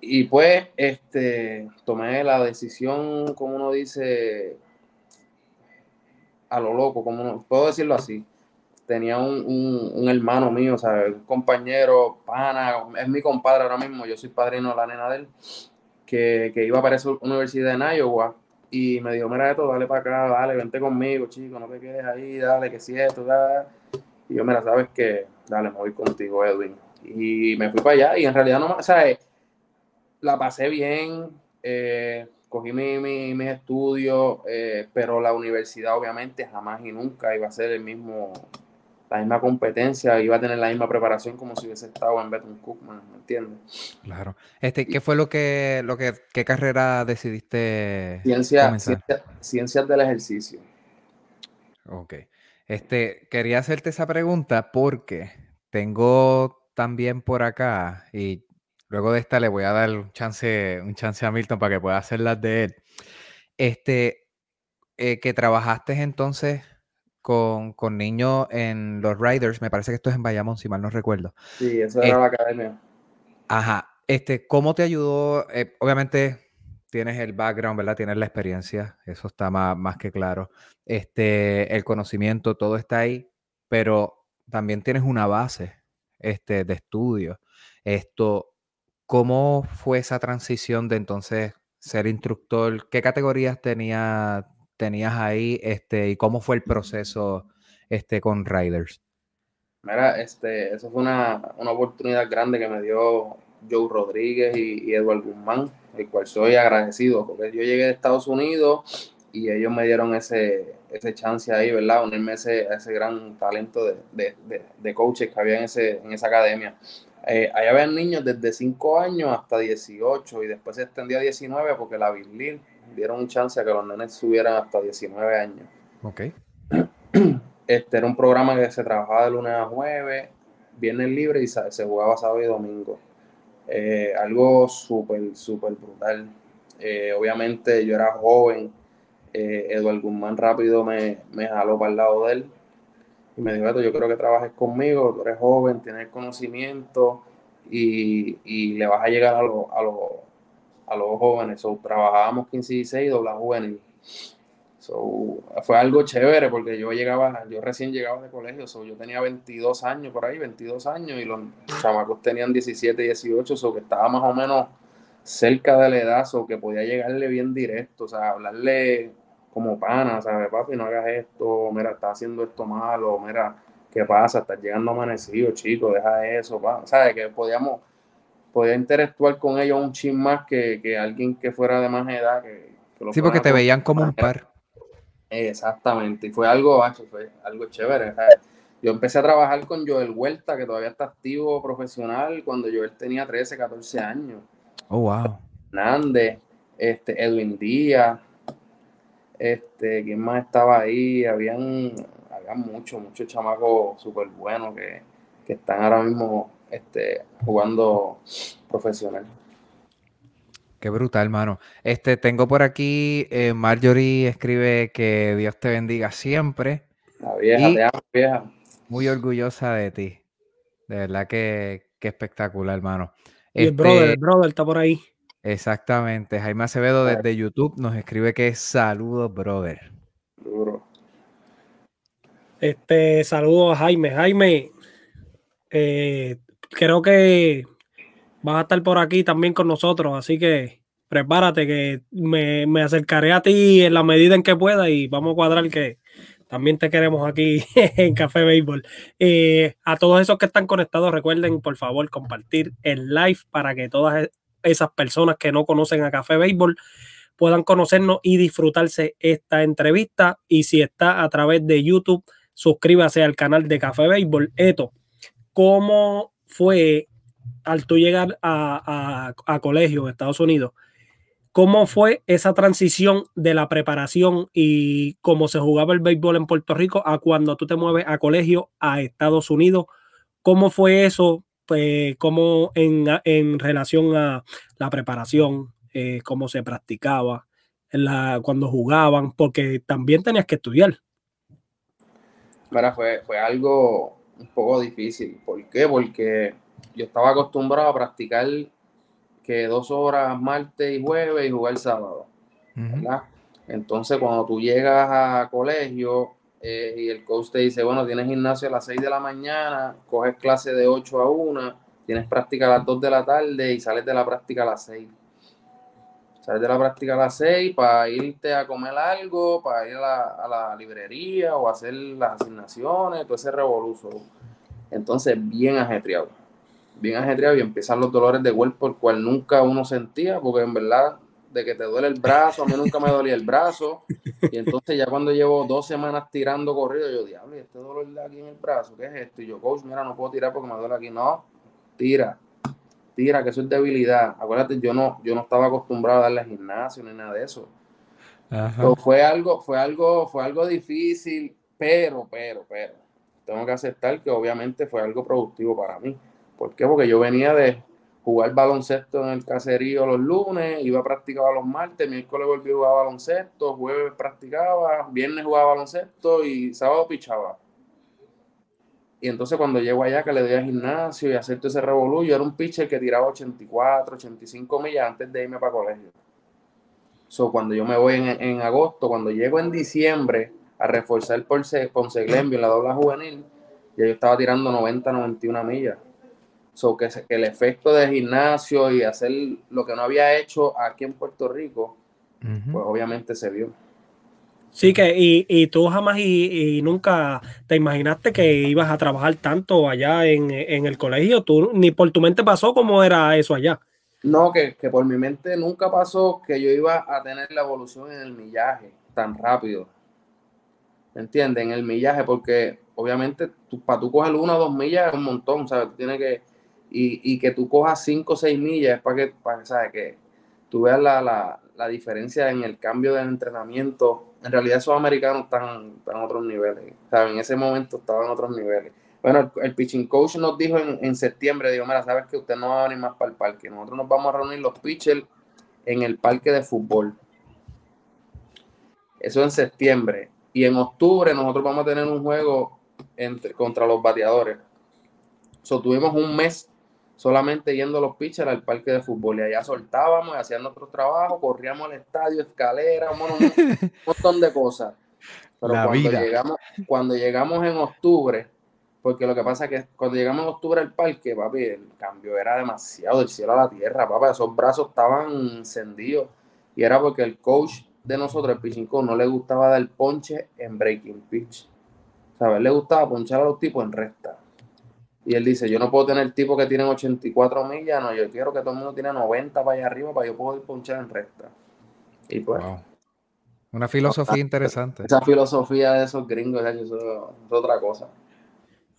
Y pues, este, tomé la decisión, como uno dice, a lo loco, como uno, puedo decirlo así tenía un, hermano mío, o sea, un compañero, pana, es mi compadre ahora mismo, yo soy padrino de la nena de él, que, iba para esa universidad en Iowa y me dijo, mira esto, dale para acá, dale, vente conmigo, chico, no te quedes ahí, dale, que si esto, dale. Y yo, mira, sabes que, dale, me voy contigo, Edwin. Y me fui para allá y en realidad no, o sea, la pasé bien, eh, cogí mi, mis estudios, eh, pero la universidad obviamente jamás y nunca iba a ser el mismo la misma competencia, iba a tener la misma preparación como si hubiese estado en Beton Cookman, ¿me entiendes? Claro. Este, ¿Qué fue lo que, lo que, qué carrera decidiste ciencia, ciencias del ejercicio. Ok. Este, quería hacerte esa pregunta porque tengo también por acá, y luego de esta le voy a dar un chance, un chance a Milton para que pueda hacer las de él. Este, eh, que trabajaste entonces con, niños en los Riders, me parece que esto es en Bayamón, si mal no recuerdo. Sí, eso era la academia. Ajá. Este, ¿cómo te ayudó? Eh, obviamente tienes el background, ¿verdad? Tienes la experiencia, eso está más, más que claro. Este, el conocimiento, todo está ahí, pero también tienes una base este, de estudio. Esto, ¿cómo fue esa transición de entonces ser instructor? ¿Qué categorías tenía, tenías ahí este, y cómo fue el proceso este, con Riders? Mira, este, eso fue una, oportunidad grande que me dio Joe Rodríguez y, y Edward Guzmán, el cual soy agradecido, porque yo llegué de Estados Unidos y ellos me dieron ese, ese chance ahí, ¿verdad? Unirme a ese, ese gran talento de, de, de, coaches que había en, ese, en esa academia. Eh, ahí había niños desde 5 años hasta 18 y después se extendió a 19 porque la Birlil dieron un chance a que los nenes subieran hasta 19 años. Ok. Este era un programa que se trabajaba de lunes a jueves, viernes libre y se jugaba sábado y domingo. Eh, algo súper, súper brutal. Eh, obviamente yo era joven, eh, Eduardo Guzmán rápido me, me, jaló para el lado de él y me dijo, yo creo que trabajes conmigo, tú eres joven, tienes conocimiento y, y le vas a llegar a, a, a los jóvenes. So, trabajábamos 15 y 16, dobla juvenil. So, fue algo chévere porque yo llegaba, yo recién llegaba de colegio, so, yo tenía 22 años por ahí, 22 años y los chamacos tenían 17, 18, so, que estaba más o menos cerca de la edad, o que podía llegarle bien directo, o sea, hablarle como pana, ¿sabes, papi? No hagas esto, mira, estás haciendo esto malo, mira, ¿qué pasa? Estás llegando amanecido, chico, deja eso, pa. ¿sabes? Que podíamos, podía interactuar con ellos un chin más que, que alguien que fuera de más edad. Que, sí, porque te veían como un par. Exactamente, y fue algo, fue algo chévere. Yo empecé a trabajar con Joel Huerta, que todavía está activo profesional, cuando Joel tenía 13, 14 años. Oh, wow. Hernández, este, Edwin Díaz, este, ¿quién más estaba ahí? Habían, habían muchos, muchos chamacos súper buenos que, que, están ahora mismo este, jugando profesional. Qué brutal, hermano. Este, tengo por aquí, eh, Marjorie escribe que Dios te bendiga siempre. La vieja, te amo, vieja. Muy orgullosa de ti. De verdad que, espectacular, hermano. Y el brother, este el brother está por ahí. Exactamente. Jaime Acevedo desde YouTube nos escribe que es saludos, brother. Este, saludos a Jaime. Jaime, eh, creo que vas a estar por aquí también con nosotros, así que prepárate que me, acercaré a ti en la medida en que pueda y vamos a cuadrar que también te queremos aquí (laughs) en Café Béisbol. Eh, a todos esos que están conectados, recuerden por favor compartir el live para que todas esas personas que no conocen a Café Béisbol puedan conocernos y disfrutarse esta entrevista. Y si está a través de YouTube, suscríbase al canal de Café Béisbol. Esto, ¿cómo fue al tú llegar a, colegio en Estados Unidos, ¿cómo fue esa transición de la preparación y cómo se jugaba el béisbol en Puerto Rico a cuando tú te mueves a colegio a Estados Unidos? ¿Cómo fue eso? Pues, ¿Cómo en, relación a la preparación, eh, cómo se practicaba, cuando jugaban? Porque también tenías que estudiar. Mira, fue, fue algo un poco difícil. ¿Por qué? Porque yo estaba acostumbrado a practicar que dos horas martes y jueves y jugar sábado. ¿verdad? Entonces, cuando tú llegas a colegio eh, y el coach te dice, bueno, tienes gimnasio a las 6 de la mañana, coges clase de 8 a 1, tienes práctica a las 2 de la tarde y sales de la práctica a las 6. Sales de la práctica a las 6 para irte a comer algo, para ir a la, a la librería o hacer las asignaciones, todo ese revoluzo. Entonces, bien ajetreado bien ajetreado y empiezan los dolores de cuerpo, el cual nunca uno sentía, porque en verdad de que te duele el brazo, a mí nunca me dolía el brazo. Y entonces ya cuando llevo dos semanas tirando corrido, yo, diablo, este dolor de aquí en el brazo? ¿Qué es esto? Y yo, coach, mira, no puedo tirar porque me duele aquí. No, tira, tira, que eso es debilidad. Acuérdate, yo no, yo no estaba acostumbrado a darle al gimnasio ni nada de eso. fue algo, fue algo, fue algo difícil, pero, pero, pero, tengo que aceptar que obviamente fue algo productivo para mí. ¿Por qué? Porque yo venía de jugar baloncesto en el caserío los lunes, iba a practicar los martes, miércoles volví a jugar baloncesto, jueves practicaba, viernes jugaba baloncesto y sábado pichaba. Y entonces cuando llego allá que le doy al gimnasio y acepto ese revolú, yo era un pitcher que tiraba 84, 85 millas antes de irme para colegio. So, cuando yo me voy en, agosto, cuando llego en diciembre a reforzar Ponce, Ponce Glenville en la dobla juvenil, ya yo estaba tirando 90, 91 millas. So, que, que, el efecto de gimnasio y hacer lo que no había hecho aquí en Puerto Rico, pues obviamente se vio. Sí, que y, y tú jamás y, nunca te imaginaste que ibas a trabajar tanto allá en, el colegio, tú ni por tu mente pasó cómo era eso allá. No, que, que, por mi mente nunca pasó que yo iba a tener la evolución en el millaje tan rápido. ¿Me entiendes? En el millaje, porque obviamente para tú coger una o dos millas es un montón, ¿sabes? Tú tienes que y, que tú cojas 5 o 6 millas para que, para, ¿sabes? que tú veas la, diferencia en el cambio del entrenamiento. En realidad esos americanos están, en otros niveles, ¿sabes? En ese momento estaban en otros niveles. Bueno, el, pitching coach nos dijo en, septiembre, dijo, mira, sabes que usted no va a venir más para el parque, nosotros nos vamos a reunir los pitchers en el parque de fútbol. Eso en septiembre. Y en octubre nosotros vamos a tener un juego entre, contra los bateadores. So, tuvimos un mes solamente yendo los pitchers al parque de fútbol y allá soltábamos y hacíamos nuestro trabajo, corríamos al estadio, escalera, un, (laughs) montón de cosas. Pero cuando llegamos, cuando llegamos en octubre, porque lo que pasa es que cuando llegamos en octubre al parque, papi, el cambio era demasiado del cielo a la tierra, papi, esos brazos estaban encendidos y era porque el coach de nosotros, el pitching coach, no le gustaba dar ponche en breaking pitch. O sea, a él le gustaba ponchar a los tipos en recta. Y él dice, yo no puedo tener tipos que tienen 84 millas, no, yo quiero que todo el mundo tiene 90 para allá arriba para yo poder ponchar en recta. Y pues... Una filosofía interesante. Esa filosofía de esos gringos, eso es otra cosa.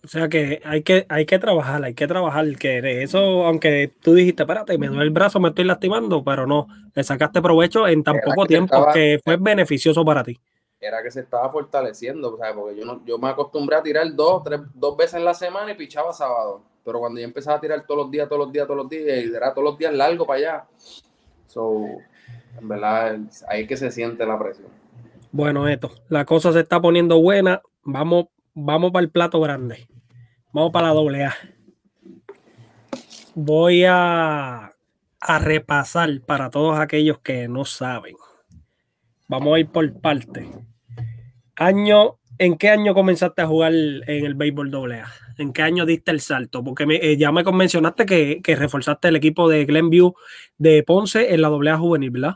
O sea que hay que, hay que trabajar, hay que trabajar, que eso, aunque tú dijiste, espérate, me duele el brazo, me estoy lastimando, pero no, le sacaste provecho en tan poco tiempo que fue beneficioso para ti era que se estaba fortaleciendo, ¿sabes? porque yo, no, yo me acostumbré a tirar dos, tres, dos veces en la semana y pichaba sábado. Pero cuando yo empezaba a tirar todos los días, todos los días, todos los días, y era todos los días largo para allá. So, en verdad, ahí es que se siente la presión. Bueno, esto, la cosa se está poniendo buena. Vamos, vamos para el plato grande. Vamos para la doble A. Voy a, a repasar para todos aquellos que no saben. Vamos a ir por parte. Año, ¿En qué año comenzaste a jugar en el béisbol AA? ¿En qué año diste el salto? Porque eh, ya me mencionaste que, reforzaste el equipo de Glenview de Ponce en la AA juvenil, ¿verdad?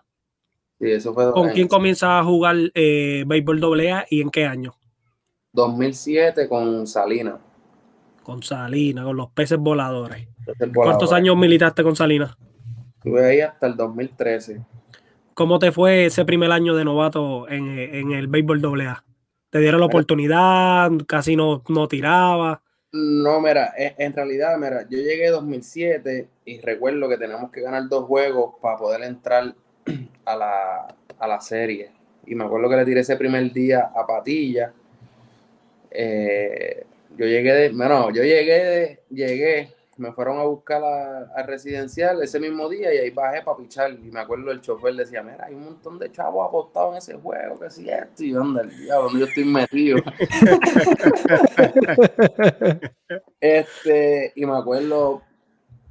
Sí, eso fue. ¿Con quién comienzas a jugar eh, béisbol AA y en qué año? 2007 con Salina. Con Salina, con los peces voladores. ¿Cuántos años militaste con Salina? Estuve ahí hasta el 2013. ¿Cómo te fue ese primer año de novato en, el béisbol AA? ¿Te dieron la oportunidad? ¿Casi no, no tiraba? No, mira, en realidad, mira, yo llegué en 2007 y recuerdo que tenemos que ganar dos juegos para poder entrar (clears throat) a la, a la serie. Y me acuerdo que le tiré ese primer día a Patilla. Eh, yo llegué de, bueno, yo llegué de, llegué me fueron a buscar al residencial ese mismo día y ahí bajé para pichar. Y me acuerdo el chofer decía, mira, hay un montón de chavos apostados en ese juego, que si esto, y dónde el diablo, yo estoy metido. (laughs) este, y me acuerdo,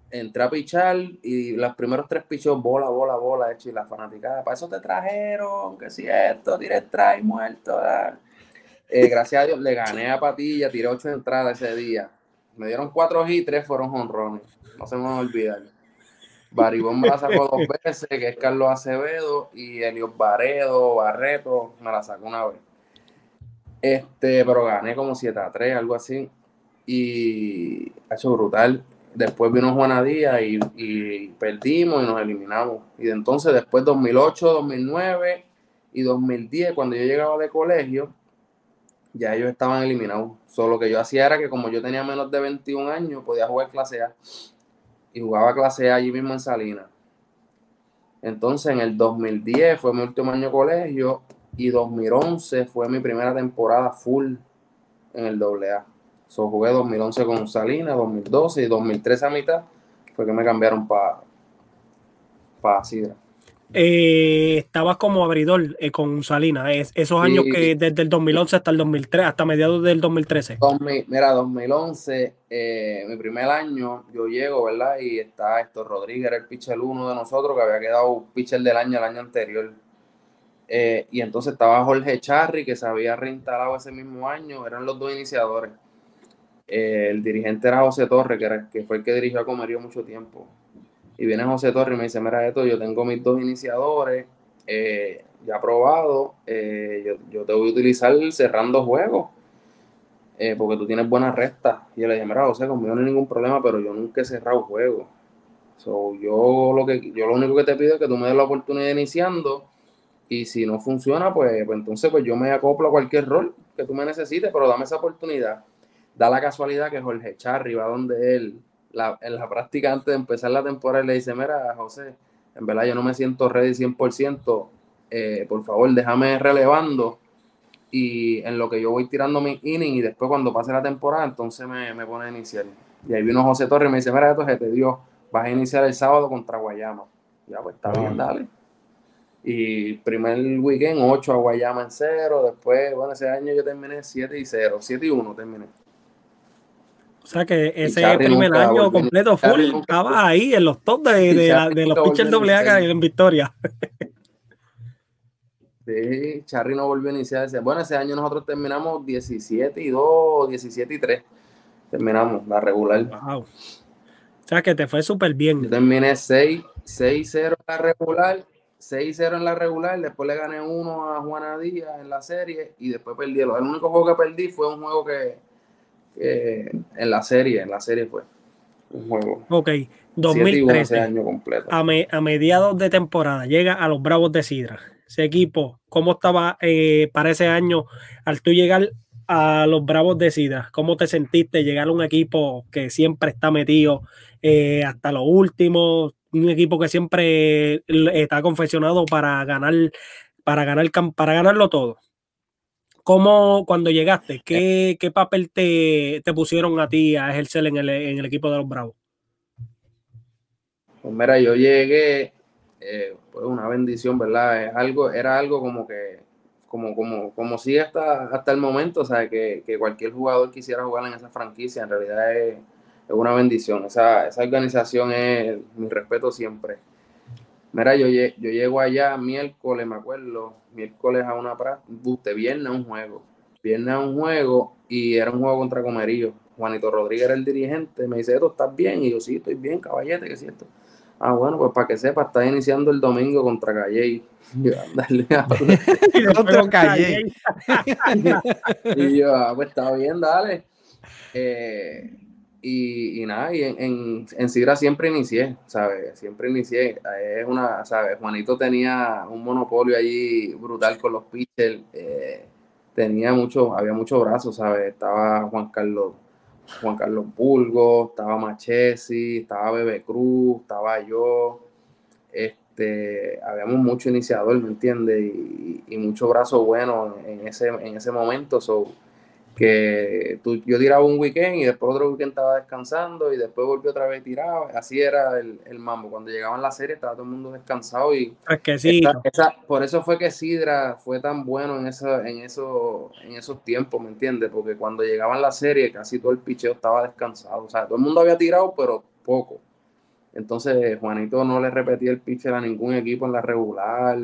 entré a pichar y los primeros tres pichos, bola, bola, bola, hecho, y la fanaticada, para eso te trajeron, que si esto, tiré try muerto. Eh, gracias a Dios le gané a Patilla, tiré ocho entradas ese día me dieron cuatro y tres fueron honrones. No se me va a olvidar. Baribón me la sacó dos (laughs) veces, que es Carlos Acevedo, y Elios Baredo, Barreto, me la sacó una vez. Este, pero gané como 7 a 3, algo así. Y ha hecho brutal. después vino Juana Díaz y, y, perdimos y nos eliminamos. Y de entonces, después 2008, 2009 y 2010, cuando yo llegaba de colegio, ya ellos estaban eliminados. Solo que yo hacía era que como yo tenía menos de 21 años, podía jugar clase A. Y jugaba clase A allí mismo en Salinas. Entonces en el 2010 fue mi último año de colegio y 2011 fue mi primera temporada full en el AA. So, jugué 2011 con Salinas, 2012 y 2013 a mitad fue que me cambiaron para pa Sidra. Eh, estabas como abridor eh, con Salinas, esos años que desde el 2011 hasta el 2003, hasta mediados del 2013. mira, 2011, eh, mi primer año, yo llego, ¿verdad? Y está esto, Rodríguez, era el pitcher uno de nosotros que había quedado pitcher del año el año anterior. y entonces estaba Jorge Charri, que se había reinstalado ese mismo año, eran los dos iniciadores. el dirigente era José Torres, que, era, que fue el que dirigió a Comerío mucho tiempo. Y viene José Torres y me dice, mira esto, yo tengo mis dos iniciadores eh, ya probado, eh, yo, te voy a utilizar cerrando juegos, eh, porque tú tienes buenas restas. Y yo le dije, mira José, conmigo no hay ningún problema, pero yo nunca he cerrado juegos. So, yo, lo que, yo lo único que te pido es que tú me des la oportunidad iniciando y si no funciona, pues, pues entonces pues yo me acoplo a cualquier rol que tú me necesites, pero dame esa oportunidad. Da la casualidad que Jorge Charri va donde él en la práctica antes de empezar la temporada le dice, mira, José, en verdad yo no me siento ready 100%, eh, por favor déjame relevando y en lo que yo voy tirando mi inning y después cuando pase la temporada entonces me, me pone a iniciar. Y ahí vino José Torres y me dice, mira, esto se te dio, vas a iniciar el sábado contra Guayama. Ya, pues está bien, dale. Y primer weekend, 8 a Guayama en 0. Después, bueno, ese año yo terminé 7 y 0. 7 y 1 terminé. O sea que ese primer año completo full estaba ahí en los tops de, de, los pitchers doble A en Victoria. (laughs) Sí, Charry no volvió a iniciar Bueno, ese año nosotros terminamos 17 y 2, 17 y 3. Terminamos la regular. Wow. O sea que te fue súper bien. Yo terminé 6, 6-0 en la regular, 6-0 en la regular, después le gané uno a Juana Díaz en la serie y después perdí. El único juego que perdí fue un juego que, en la serie, en la serie fue un juego. Ok, 2013. Año completo. A, a, mediados de temporada llega a los Bravos de Sidra. Ese equipo, ¿cómo estaba eh, para ese año al tú llegar a los Bravos de Sidra? ¿Cómo te sentiste llegar a un equipo que siempre está metido eh, hasta lo último? Un equipo que siempre está confeccionado para ganar, para ganar, para ganarlo todo. ¿Cómo cuando llegaste, qué, qué papel te, te, pusieron a ti a ejercer en el, en el, equipo de los Bravos? Pues mira, yo llegué, eh, pues una bendición, ¿verdad? Es algo, era algo como que, como, como, como si hasta, hasta el momento, o sea, que, que cualquier jugador quisiera jugar en esa franquicia, en realidad es, es una bendición. Esa, esa organización es mi respeto siempre. Mira, yo, yo llego allá miércoles, me acuerdo, miércoles a una práctica, viernes a un juego, viernes a un juego y era un juego contra Comerío. Juanito Rodríguez era el dirigente, me dice, ¿esto estás bien? Y yo, sí, estoy bien, caballete, ¿qué es cierto? Ah, bueno, pues para que sepa, está iniciando el domingo contra Calle. (laughs) (laughs) Y yo, dale, contra Calle. (laughs) y yo, ah, pues está bien, dale. Eh, y, nada, y en, en, en siempre inicié, ¿sabes? Siempre inicié. Es una, ¿sabes? Juanito tenía un monopolio allí brutal con los pitchers. Eh, tenía mucho, había muchos brazos, ¿sabes? Estaba Juan Carlos, Juan Carlos estaba Machesi, estaba Bebe Cruz, estaba yo. Este, habíamos mucho iniciador, ¿me entiendes? Y, y, mucho brazo bueno en ese, en ese momento. So, que tú, yo tiraba un weekend y después otro weekend estaba descansando y después volví otra vez tirado. Así era el, el mambo. Cuando llegaban la serie estaba todo el mundo descansado y es que sí. por eso fue que Sidra fue tan bueno en, esa, en, eso, en esos tiempos, ¿me entiendes? Porque cuando llegaban la serie casi todo el picheo estaba descansado. O sea, todo el mundo había tirado, pero poco. Entonces Juanito no le repetía el pitcher a ningún equipo en la regular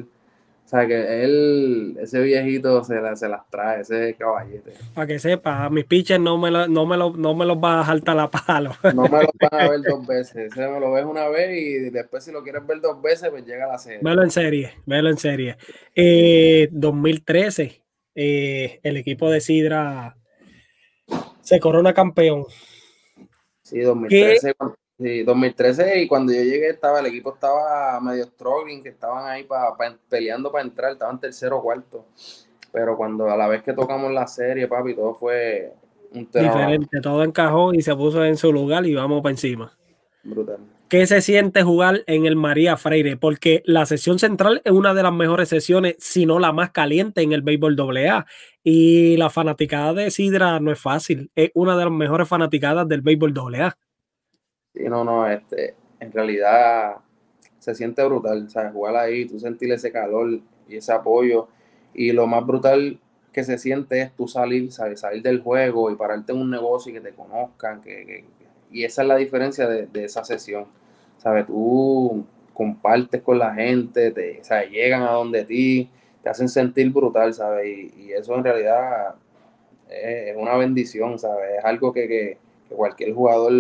o sea, que él, ese viejito se, se las trae, ese caballete. Para que sepa, mis pitchers no me, lo, no, me lo, no me los va a saltar la palo. No me los van a ver (laughs) dos veces. Ese me lo ves una vez y después si lo quieres ver dos veces, pues llega a la serie. Velo en serie, velo en serie. Eh, 2013, eh, el equipo de Sidra se corona campeón. Sí, 2013, sí, 2013 y cuando yo llegué estaba el equipo estaba medio struggling, que estaban ahí pa, peleando para entrar, estaban tercero o cuarto. Pero cuando a la vez que tocamos la serie, papi, todo fue un Diferente, todo encajó y se puso en su lugar y vamos para encima. Brutal. ¿Qué se siente jugar en el María Freire? Porque la sesión central es una de las mejores sesiones, si no la más caliente en el béisbol AA. Y la fanaticada de Sidra no es fácil, es una de las mejores fanaticadas del béisbol AA. Sí, no, no, este, en realidad se siente brutal, ¿sabes? Jugar ahí, tú sentir ese calor y ese apoyo. Y lo más brutal que se siente es tú salir, ¿sabes? Salir del juego y pararte en un negocio y que te conozcan, que, y esa es la diferencia de, esa sesión ¿sabes? Tú compartes con la gente, te, llegan a donde ti, te hacen sentir brutal, ¿sabes? Y, eso en realidad es, una bendición, ¿sabes? Es algo que, cualquier jugador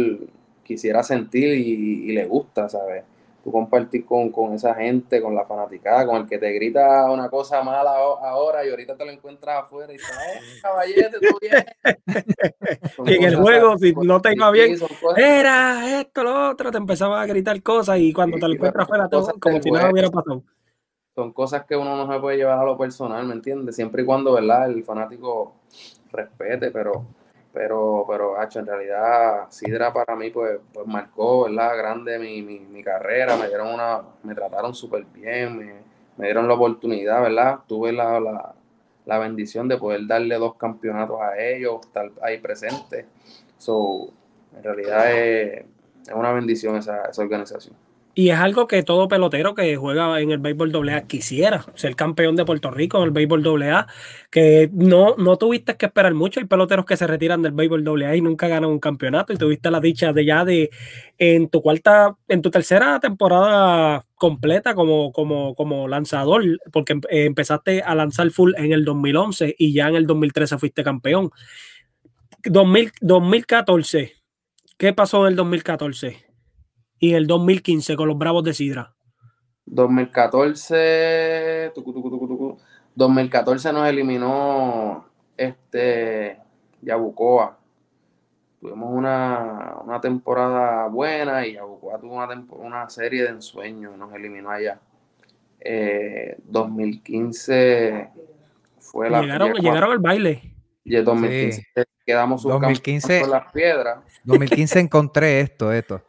quisiera sentir y, y le gusta, ¿sabes? tú compartir con, con, esa gente, con la fanaticada, con el que te grita una cosa mala ahora y ahorita te lo encuentras afuera y dices, eh, (laughs) caballete, tú bien. (laughs) y en el juego, si no te iba bien, era esto, lo otro, te empezaba a gritar cosas y cuando te lo encuentras afuera, todo como si nada hubiera pasado. Son cosas que uno no se puede llevar a lo personal, ¿me entiendes? Siempre y cuando, ¿verdad? El fanático respete, pero pero, pero, hacho, en realidad, Sidra para mí, pues, pues marcó, ¿verdad? Grande mi, mi, mi carrera, me dieron una, me trataron súper bien, me, me, dieron la oportunidad, ¿verdad? Tuve la, la, la, bendición de poder darle dos campeonatos a ellos, estar ahí presente. So, en realidad es, es una bendición esa, esa organización. Y es algo que todo pelotero que juega en el béisbol AA quisiera, ser campeón de Puerto Rico en el béisbol AA, que no, no tuviste que esperar mucho. Hay peloteros que se retiran del béisbol AA y nunca ganan un campeonato y tuviste la dicha de ya de en tu cuarta, en tu tercera temporada completa como, como, como lanzador, porque eh, empezaste a lanzar full en el 2011 y ya en el 2013 fuiste campeón. 2014, ¿qué pasó en el 2014? Y el 2015 con los Bravos de Sidra? 2014, 2014 nos eliminó este Yabucoa. Tuvimos una, temporada buena y Yabucoa tuvo una, una serie de ensueños, nos eliminó allá. 2015 eh, fue la llegaron, llegaron al baile. Y el 2015 quedamos 2015 con las piedras. 2015 encontré esto, esto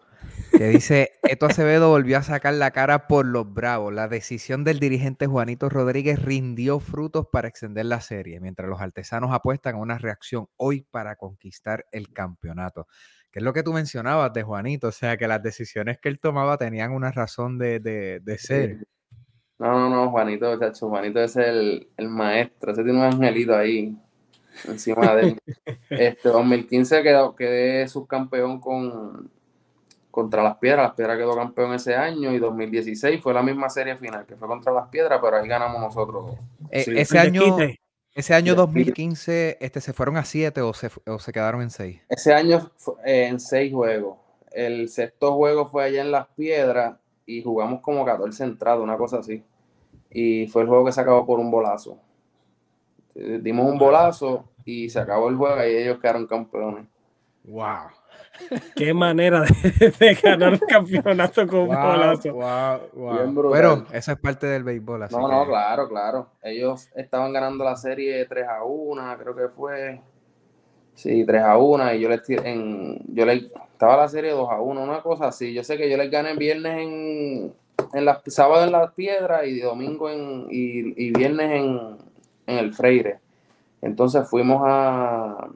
que dice, Eto Acevedo volvió a sacar la cara por los bravos. La decisión del dirigente Juanito Rodríguez rindió frutos para extender la serie, mientras los artesanos apuestan a una reacción hoy para conquistar el campeonato. Que es lo que tú mencionabas de Juanito, o sea, que las decisiones que él tomaba tenían una razón de, de, ser. No, no, no, Juanito, chacho, Juanito es el, maestro, ese tiene un angelito ahí encima de él. (laughs) Este 2015 quedó, quedé subcampeón con, contra las Piedras. Las Piedras quedó campeón ese año y 2016 fue la misma serie final que fue contra las Piedras, pero ahí ganamos nosotros. Eh, ese año, ese año 2015, este, ¿se fueron a 7 o se, o se quedaron en 6? Ese año eh, en 6 juegos. El sexto juego fue allá en las Piedras y jugamos como 14 entradas, una cosa así. Y fue el juego que se acabó por un bolazo. Dimos un bolazo y se acabó el juego y ellos quedaron campeones. Wow. Qué manera (laughs) de, ganar un campeonato con un bolazo. Pero eso es parte del béisbol. no, no, claro, claro. Ellos estaban ganando la serie 3 a 1, creo que fue. Sí, 3 a 1. Y yo les en, yo les estaba la serie 2 a 1, una cosa así. Yo sé que yo les gané viernes en, en las sábado en las piedras y domingo en, y, y viernes en, en el Freire. Entonces fuimos a,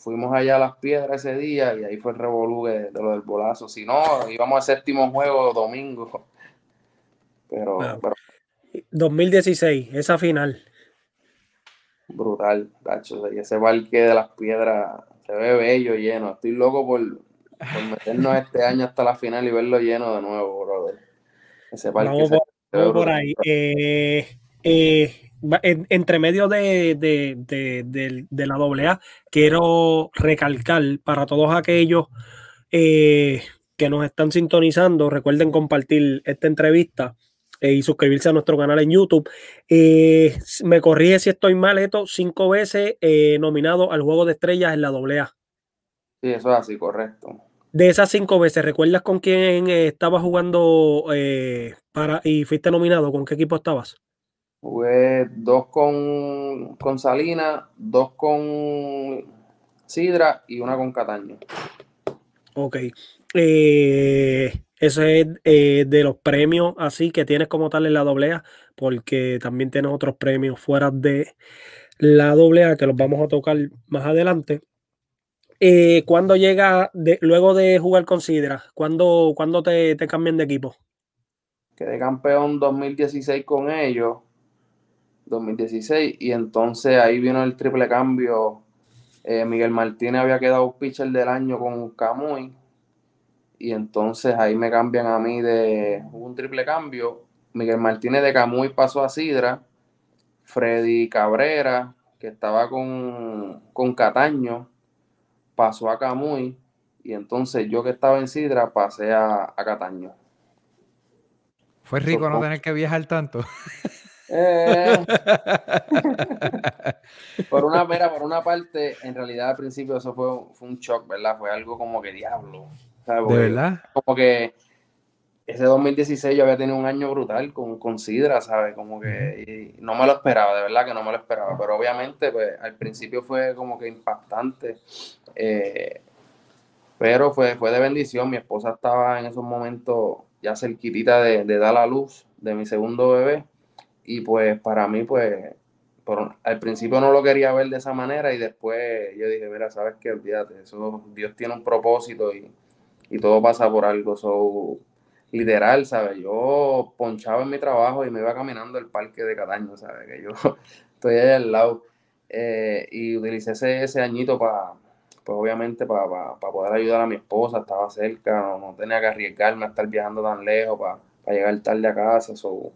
fuimos allá a las piedras ese día y ahí fue el revolú de, lo del bolazo. Si no, íbamos al séptimo juego domingo. Pero, 2016, esa final. Brutal, tacho. ese parque de las piedras se ve bello, lleno. Estoy loco por, meternos este (laughs) año hasta la final y verlo lleno de nuevo, brother. Ese parque vamos por, ahí. Eh, eh, entre medio de, la AA, quiero recalcar para todos aquellos eh, que nos están sintonizando, recuerden compartir esta entrevista eh, y suscribirse a nuestro canal en YouTube. Eh, me corrige si estoy mal, esto cinco veces nominado al Juego de Estrellas en la AA. Sí, eso es así, correcto. De esas cinco veces, ¿recuerdas con quién estabas jugando para y fuiste nominado? ¿Con qué equipo estabas? Jugué dos con, con Salina, dos con Sidra y una con Cataño. Ok. Eh, ese es de los premios así que tienes como tal en la doblea, porque también tienes otros premios fuera de la doblea que los vamos a tocar más adelante. Eh, ¿Cuándo llega, luego de jugar con Sidra, cuándo, te, te cambian de equipo? Quedé campeón 2016 con ellos, 2016, y entonces ahí vino el triple cambio. Eh, Miguel Martínez había quedado pitcher del año con Camuy, y entonces ahí me cambian a mí de un triple cambio. Miguel Martínez de Camuy pasó a Sidra, Freddy Cabrera, que estaba con, con Cataño, pasó a Camuy y entonces yo que estaba en Sidra pasé a, Cataño. Fue rico no tener que viajar tanto. (laughs) Eh. por una mera, por una parte, en realidad al principio eso fue, fue un shock, ¿verdad? Fue algo como que diablo. ¿De verdad? Como que ese 2016 yo había tenido un año brutal con, con Sidra, ¿sabes? Como que no me lo esperaba, de verdad que no me lo esperaba. Pero obviamente, pues al principio fue como que impactante. Eh, pero fue, fue de bendición. Mi esposa estaba en esos momentos ya cerquitita de, de dar la luz de mi segundo bebé. Y pues para mí, pues, al principio no lo quería ver de esa manera y después yo dije, mira, sabes que olvídate, eso, Dios tiene un propósito y, todo pasa por algo. So, literal, ¿sabes? Yo ponchaba en mi trabajo y me iba caminando el parque de Cataño, ¿sabes? Que yo (laughs) estoy ahí al lado. Eh, y utilicé ese, ese añito para, pues obviamente, para, poder ayudar a mi esposa, estaba cerca, no, tenía que arriesgarme a estar viajando tan lejos para, llegar tarde a casa. So,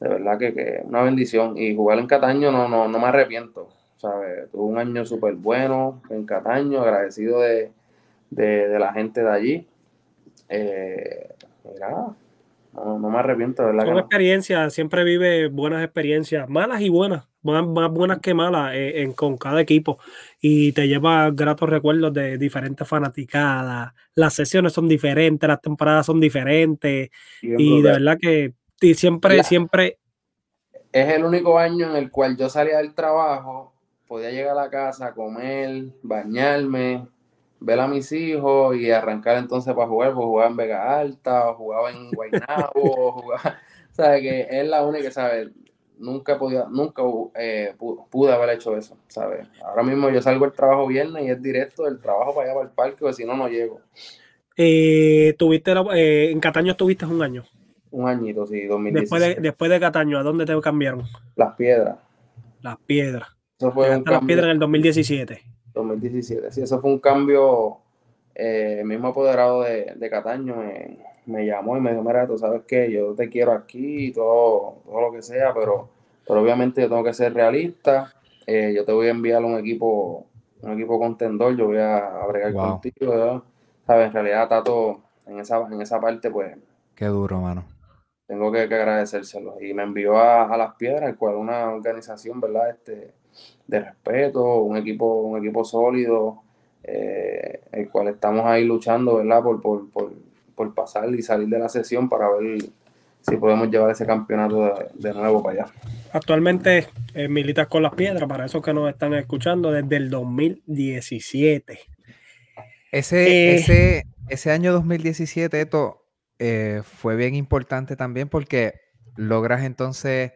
de verdad que, que una bendición. Y jugar en Cataño no, no, no me arrepiento, ¿sabes? Tuve un año súper bueno en Cataño, agradecido de, de, la gente de allí. Eh, no, me arrepiento, ¿verdad? Son experiencias, siempre vive buenas experiencias, malas y buenas, más, buenas que malas eh, en, con cada equipo. Y te lleva gratos recuerdos de diferentes fanaticadas. Las sesiones son diferentes, las temporadas son diferentes. y de verdad que siempre, siempre. Es el único año en el cual yo salía del trabajo, podía llegar a la casa, comer, bañarme, ver a mis hijos y arrancar entonces para jugar, pues jugaba en Vega Alta, o jugaba en Guaynabo, jugaba, (laughs) sabe que es la única, ¿sabes? Nunca podía, nunca eh, pude haber hecho eso, ¿sabes? Ahora mismo yo salgo del trabajo viernes y es directo del trabajo para allá para el parque, porque si no, no llego. Eh, tuviste eh, en Cataño estuviste un año. Un añito, sí, 2017. Después de, después de Cataño, ¿a dónde te cambiaron? Las piedras. Las piedras. Eso fue un las piedras en el 2017. 2017. Sí, eso fue un cambio. Eh, mismo apoderado de, de Cataño me, llamó y me dijo: Mira, tú sabes que yo te quiero aquí y todo, todo lo que sea, pero, pero obviamente yo tengo que ser realista. Eh, yo te voy a enviar un equipo, un equipo contendor, yo voy a, bregar contigo. ¿Sabes? En realidad, Tato, en esa, en esa parte, pues. Qué duro, mano. Tengo que, agradecérselo. Y me envió a, a Las Piedras, el cual una organización, ¿verdad? Este, de respeto, un equipo, un equipo sólido, eh, el cual estamos ahí luchando, ¿verdad? Por, por, pasar y salir de la sesión para ver si podemos llevar ese campeonato de, nuevo para allá. Actualmente eh, militas con las piedras, para esos que nos están escuchando, desde el 2017. Ese, eh, ese, ese año 2017, esto fue bien importante también porque logras entonces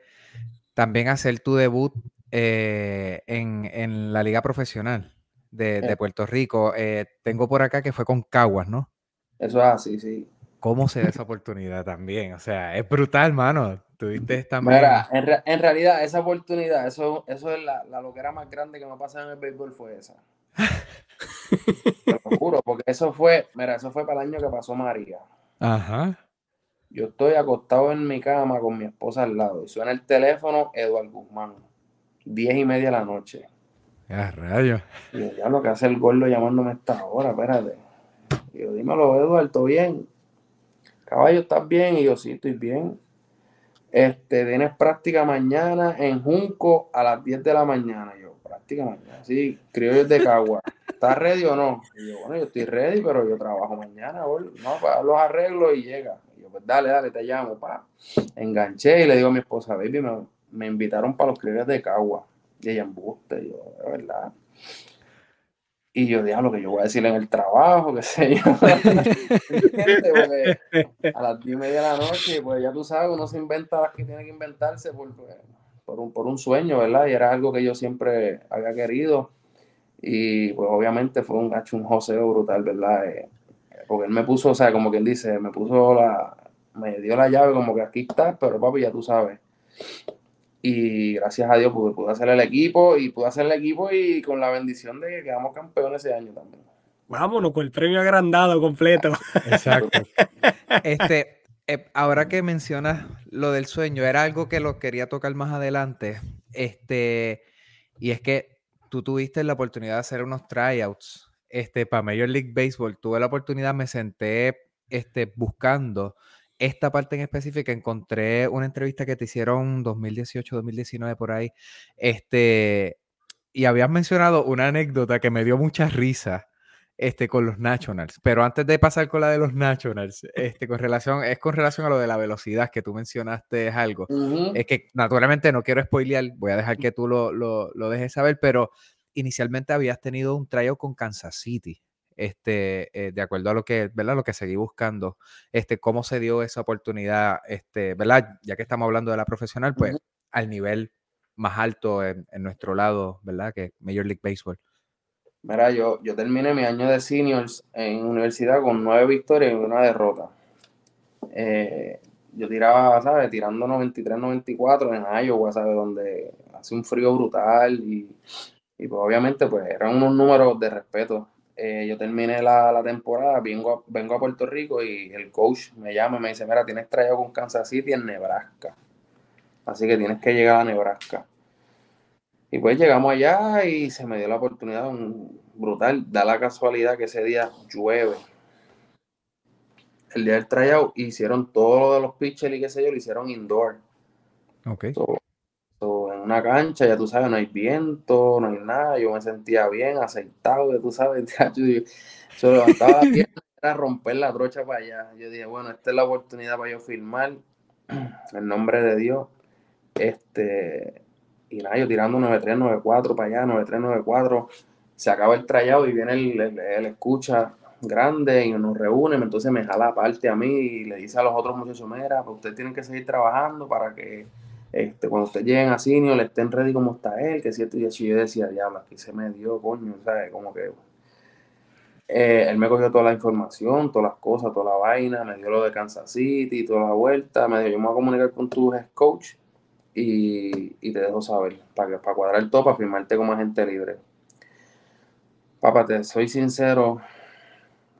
también hacer tu debut eh, en, la liga profesional de, eh. Puerto Rico. Eh, tengo por acá que fue con Caguas, ¿no? Eso es así, sí. ¿Cómo se da esa oportunidad también? O sea, es brutal, mano. Tuviste también. Mira, en, realidad, esa oportunidad, eso, eso es la, la loquera más grande que me ha pasado en el béisbol, fue esa. (laughs) Te lo juro, porque eso fue, mira, eso fue para el año que pasó María. Ajá. Yo estoy acostado en mi cama con mi esposa al lado y suena el teléfono Eduardo Guzmán diez y media de la noche. Ya, rayo. Y yo, ya lo que hace el gordo llamándome a esta hora, espérate. Y yo, dímelo, Eduardo, bien? Caballo, ¿estás bien? Y yo, sí, estoy bien. Este, tienes práctica mañana en Junco a las 10 de la mañana. yo, práctica mañana. Sí, criollos de Cagua. ¿Estás ready o no? Y yo, bueno, yo estoy ready, pero yo trabajo mañana, no, para los arreglos y llega. Y yo, pues dale, dale, te llamo, pa. Enganché y le digo a mi esposa, baby, me, me invitaron para los clientes de Cagua. Y ella embuste, y yo, de verdad. Y yo, lo que yo voy a decir en el trabajo, qué sé yo. (laughs) a las 10 y media de la noche, pues ya tú sabes, uno se inventa las que tiene que inventarse por, por, un, por un sueño, ¿verdad? Y era algo que yo siempre había querido. Y pues obviamente fue un, un joseo brutal, ¿verdad? Eh, porque él me puso, o sea, como quien dice, me puso la, me dio la llave como que aquí está, pero papi, ya tú sabes y gracias a Dios pude, hacer el equipo y pude hacer el equipo y con la bendición de que quedamos campeones ese año también. Vámonos con el premio agrandado completo. Exacto. (laughs) este, eh, ahora que mencionas lo del sueño, era algo que lo quería tocar más adelante. Este, y es que tú tuviste la oportunidad de hacer unos tryouts este, para Major League Baseball. Tuve la oportunidad, me senté este, buscando esta parte en específica, encontré una entrevista que te hicieron 2018, 2019 por ahí, este, y habías mencionado una anécdota que me dio mucha risa. Este, con los Nationals. Pero antes de pasar con la de los Nationals, este, con relación, es con relación a lo de la velocidad que tú mencionaste es algo. Es que naturalmente no quiero spoilear, voy a dejar que tú lo, lo, lo dejes saber, pero inicialmente habías tenido un tryout con Kansas City este, eh, de acuerdo a lo que, ¿verdad? Lo que seguí buscando, este, cómo se dio esa oportunidad, este, ¿verdad? Ya que estamos hablando de la profesional, pues al nivel más alto en, nuestro lado, ¿verdad? Que Major League Baseball. Mira, yo, yo terminé mi año de seniors en universidad con nueve victorias y una derrota. Eh, yo tiraba, ¿sabes? Tirando 93, 94 en Iowa, ¿sabes? Donde hace un frío brutal y, y pues obviamente pues eran unos números de respeto eh, yo terminé la, temporada, vengo a, vengo a Puerto Rico y el coach me llama y me dice, mira, tienes traído con Kansas City en Nebraska. Así que tienes que llegar a Nebraska. Y pues llegamos allá y se me dio la oportunidad brutal. Da la casualidad que ese día llueve. El día del tryout hicieron todo lo de los pitchers y qué sé yo, lo hicieron indoor. Ok una cancha, ya tú sabes, no hay viento, no hay nada, yo me sentía bien, aceitado, ya tú sabes, (laughs) yo, levantaba la pierna para romper la brocha para allá. Yo dije, bueno, esta es la oportunidad para yo filmar, en nombre de Dios, este, y nada, yo tirando 93, 94 para allá, 93, 94, se acaba el trayado y viene el, escucha grande y nos reúne, entonces me jala aparte a mí y le dice a los otros muchachos, mira, pues ustedes tienen que seguir trabajando para que este, cuando ustedes lleguen a senior, estén ready como está él, que cierto, y yo decía, diablo, aquí se me dio, coño, ¿sabes? Como que eh, él me cogió toda la información, todas las cosas, toda la vaina, me dio lo de Kansas City, toda la vuelta, me dijo, yo me voy a comunicar con tu head coach y, te dejo saber, para, para cuadrar todo, para firmarte como agente libre. Papá, te soy sincero,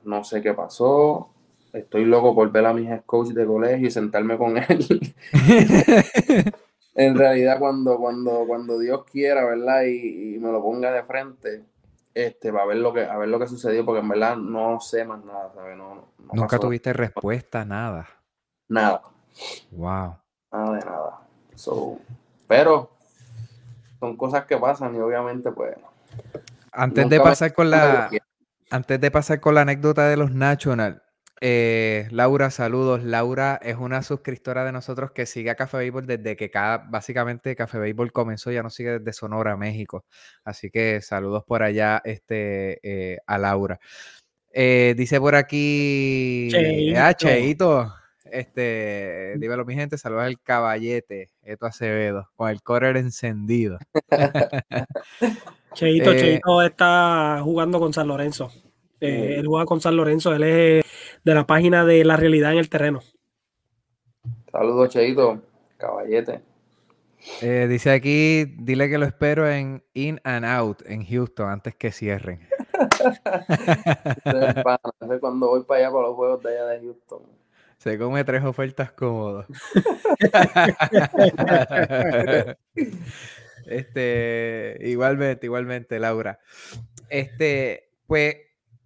no sé qué pasó, estoy loco por ver a mis coach de colegio y sentarme con él. (laughs) en realidad cuando, cuando, cuando Dios quiera, ¿verdad? Y, me lo ponga de frente, este, va a ver lo que, a ver lo que sucedió, porque en verdad no sé más nada, ¿sabes? No, Nunca tuviste respuesta, nada. Nada. Wow. Nada de nada. Pero son cosas que pasan y obviamente, pues. Antes de pasar con la. Antes de pasar con la anécdota de los National, eh, Laura, saludos. Laura es una suscriptora de nosotros que sigue a Café Béisbol desde que cada, básicamente Café Béisbol comenzó, ya nos sigue desde Sonora, México. Así que saludos por allá este, eh, a Laura. Eh, dice por aquí, ah, Cheito. Este, dímelo mi gente, saludos al caballete, Eto Acevedo, con el correr encendido. (laughs) Cheito, Cheito está jugando con San Lorenzo. él juega con San Lorenzo, él es de la página de la realidad en el terreno. Saludos, Cheito, caballete. Eh, dice aquí, dile que lo espero en In and Out en Houston antes que cierren. (laughs) es cuando voy para allá para los juegos de allá de Houston. Se come tres ofertas cómodas. (laughs) este, igualmente, igualmente, Laura. Este, pues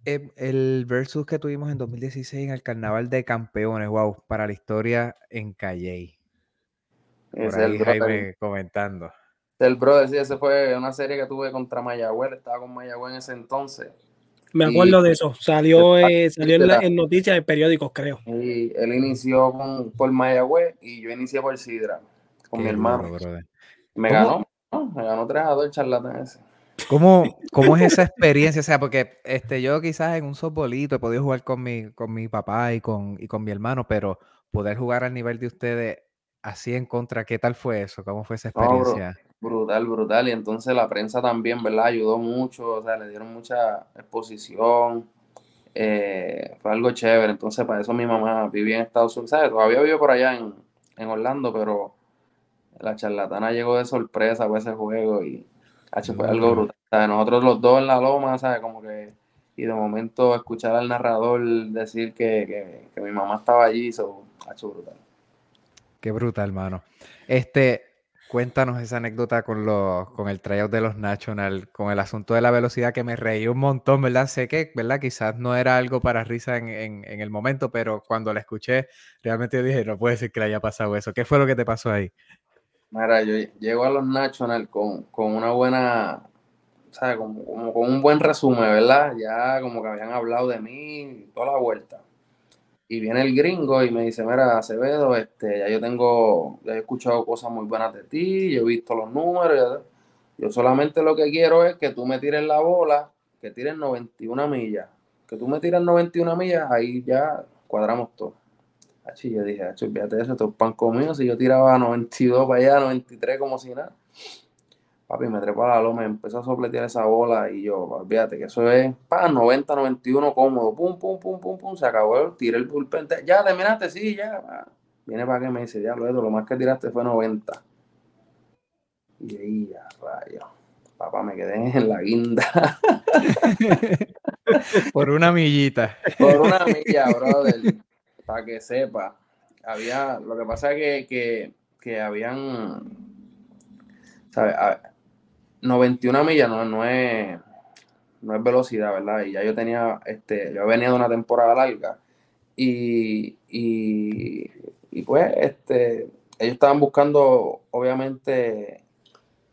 Em, el versus que tuvimos en 2016 en el Carnaval de Campeones, wow, para la historia en Calle. Por ahí Jaime comentando. El brother, sí, ese fue una serie que tuve contra Mayagüez, estaba con Mayagüez en ese entonces. Me acuerdo de eso. Salió, eh, salió en, noticias de periódicos, creo. Y él inició con, por Mayagüez y yo inicié por Sidra, con mi hermano. me ganó, me ganó 3 a 2 el charlatán ese. ¿Cómo, ¿Cómo, es esa experiencia? O sea, porque este, yo quizás en un softbolito he podido jugar con mi, con mi papá y con, y con mi hermano, pero poder jugar al nivel de ustedes así en contra, ¿qué tal fue eso? ¿Cómo fue esa experiencia? brutal, brutal. Y entonces la prensa también, ¿verdad? Ayudó mucho, o sea, le dieron mucha exposición. Eh, fue algo chévere. Entonces, para eso mi mamá vivía en Estados Unidos, ¿sabes? Todavía vive por allá en, en Orlando, pero la charlatana llegó de sorpresa por ese juego y fue algo brutal. nosotros los dos en la loma, ¿sabes? Como que, y de momento escuchar al narrador decir que, mi mamá estaba allí, eso, hecho brutal. Qué brutal, hermano. Este, cuéntanos esa anécdota con, los, con el tryout de los National, con el asunto de la velocidad que me reí un montón, ¿verdad? Sé que, ¿verdad? Quizás no era algo para risa en, en, el momento, pero cuando la escuché, realmente dije, no puede ser que le haya pasado eso. ¿Qué fue lo que te pasó ahí? Mira, yo llego a los National con, una buena, o sea, como, con un buen resumen, ¿verdad? Ya como que habían hablado de mí toda la vuelta. Y viene el gringo y me dice, mira, Acevedo, este, ya yo tengo, ya he escuchado cosas muy buenas de ti, yo he visto los números, yo solamente lo que quiero es que tú me tires la bola, que tires 91 millas. Que tú me tires 91 millas, ahí ya cuadramos todo. Y yo dije, fíjate eso, esto es pan comido. Si yo tiraba 92 para allá, 93 como si nada. Papi, me trepó a la loma, empezó a sopletear esa bola y yo, fíjate que eso es, pa, 90, 91 cómodo, pum, pum, pum, pum, pum, se acabó, tiré el bullpen, ya terminaste, sí, ya, viene para que me dice, ya, lo, lo más que tiraste fue 90. Y ahí, ya, rayo, papá, me quedé en la guinda. (laughs) Por una millita. Por una milla, brother para que sepa, había, lo que pasa es que, que, habían, ¿sabes? 91 millas no, no, es, no es velocidad, ¿verdad? Y ya yo tenía, este, yo venía de una temporada larga y, y, pues, este, ellos estaban buscando, obviamente,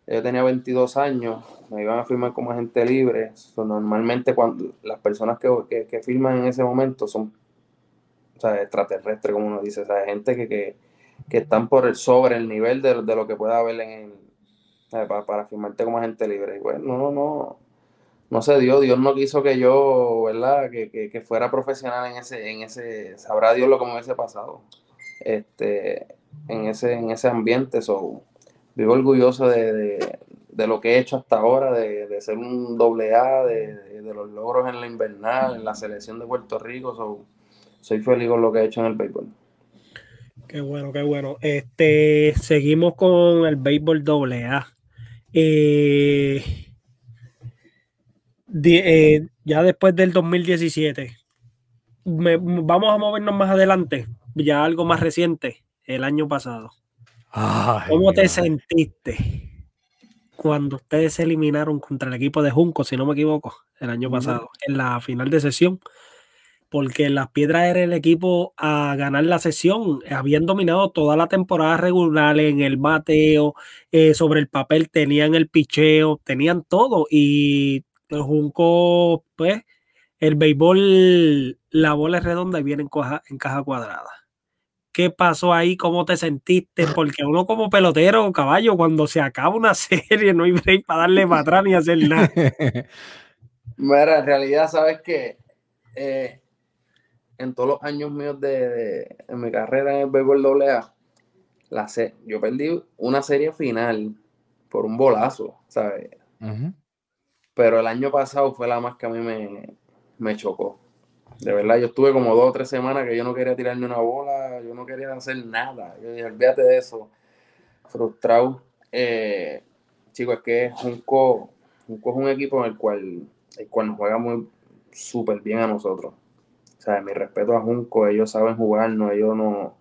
yo tenía 22 años, me iban a firmar como agente libre. normalmente cuando las personas que, que, firman en ese momento son o sea, extraterrestre, como uno dice, o sea, gente que, que, que están por el, sobre el nivel de, de lo que pueda haber en para, para, firmarte como agente libre. Y bueno, no, no, no se dio, Dios no quiso que yo, ¿verdad? Que, que, que fuera profesional en ese, en ese, sabrá Dios lo que me hubiese pasado, este, en ese, en ese ambiente, so, vivo orgulloso de, de, de, lo que he hecho hasta ahora, de, de ser un doble A, de, los logros en la invernal, en la selección de Puerto Rico, so, soy feliz con lo que he hecho en el béisbol. Qué bueno, qué bueno. Este, seguimos con el béisbol doble A. Eh, eh, ya después del 2017, vamos a movernos más adelante, ya algo más reciente, el año pasado. ¿Cómo te sentiste cuando ustedes se eliminaron contra el equipo de Junco, si no me equivoco, el año pasado, en la final de sesión? Porque las piedras era el equipo a ganar la sesión. Habían dominado toda la temporada regular en el bateo, eh, sobre el papel tenían el picheo, tenían todo. Y el Junco, pues, el béisbol, la bola es redonda y viene en caja, en caja cuadrada. ¿Qué pasó ahí? ¿Cómo te sentiste? Porque uno como pelotero, caballo, cuando se acaba una (laughs) serie, no hay break para darle para atrás ni hacer nada. (laughs) Mira, en realidad, ¿sabes qué? Eh, en todos los años míos de, en mi carrera en el béisbol AA, la yo perdí una serie final por un bolazo, ¿sabes? Pero el año pasado fue la más que a mí me, me, chocó. De verdad, yo estuve como dos o tres semanas que yo no quería tirarme una bola, yo no quería hacer nada. Yo dije, olvídate de eso. Frustrado. Eh, chicos, es que Junco, Junco es un equipo en el cual, el cual nos juega muy súper bien a nosotros sea, mi respeto a Junco, ellos saben jugar, no, ellos no.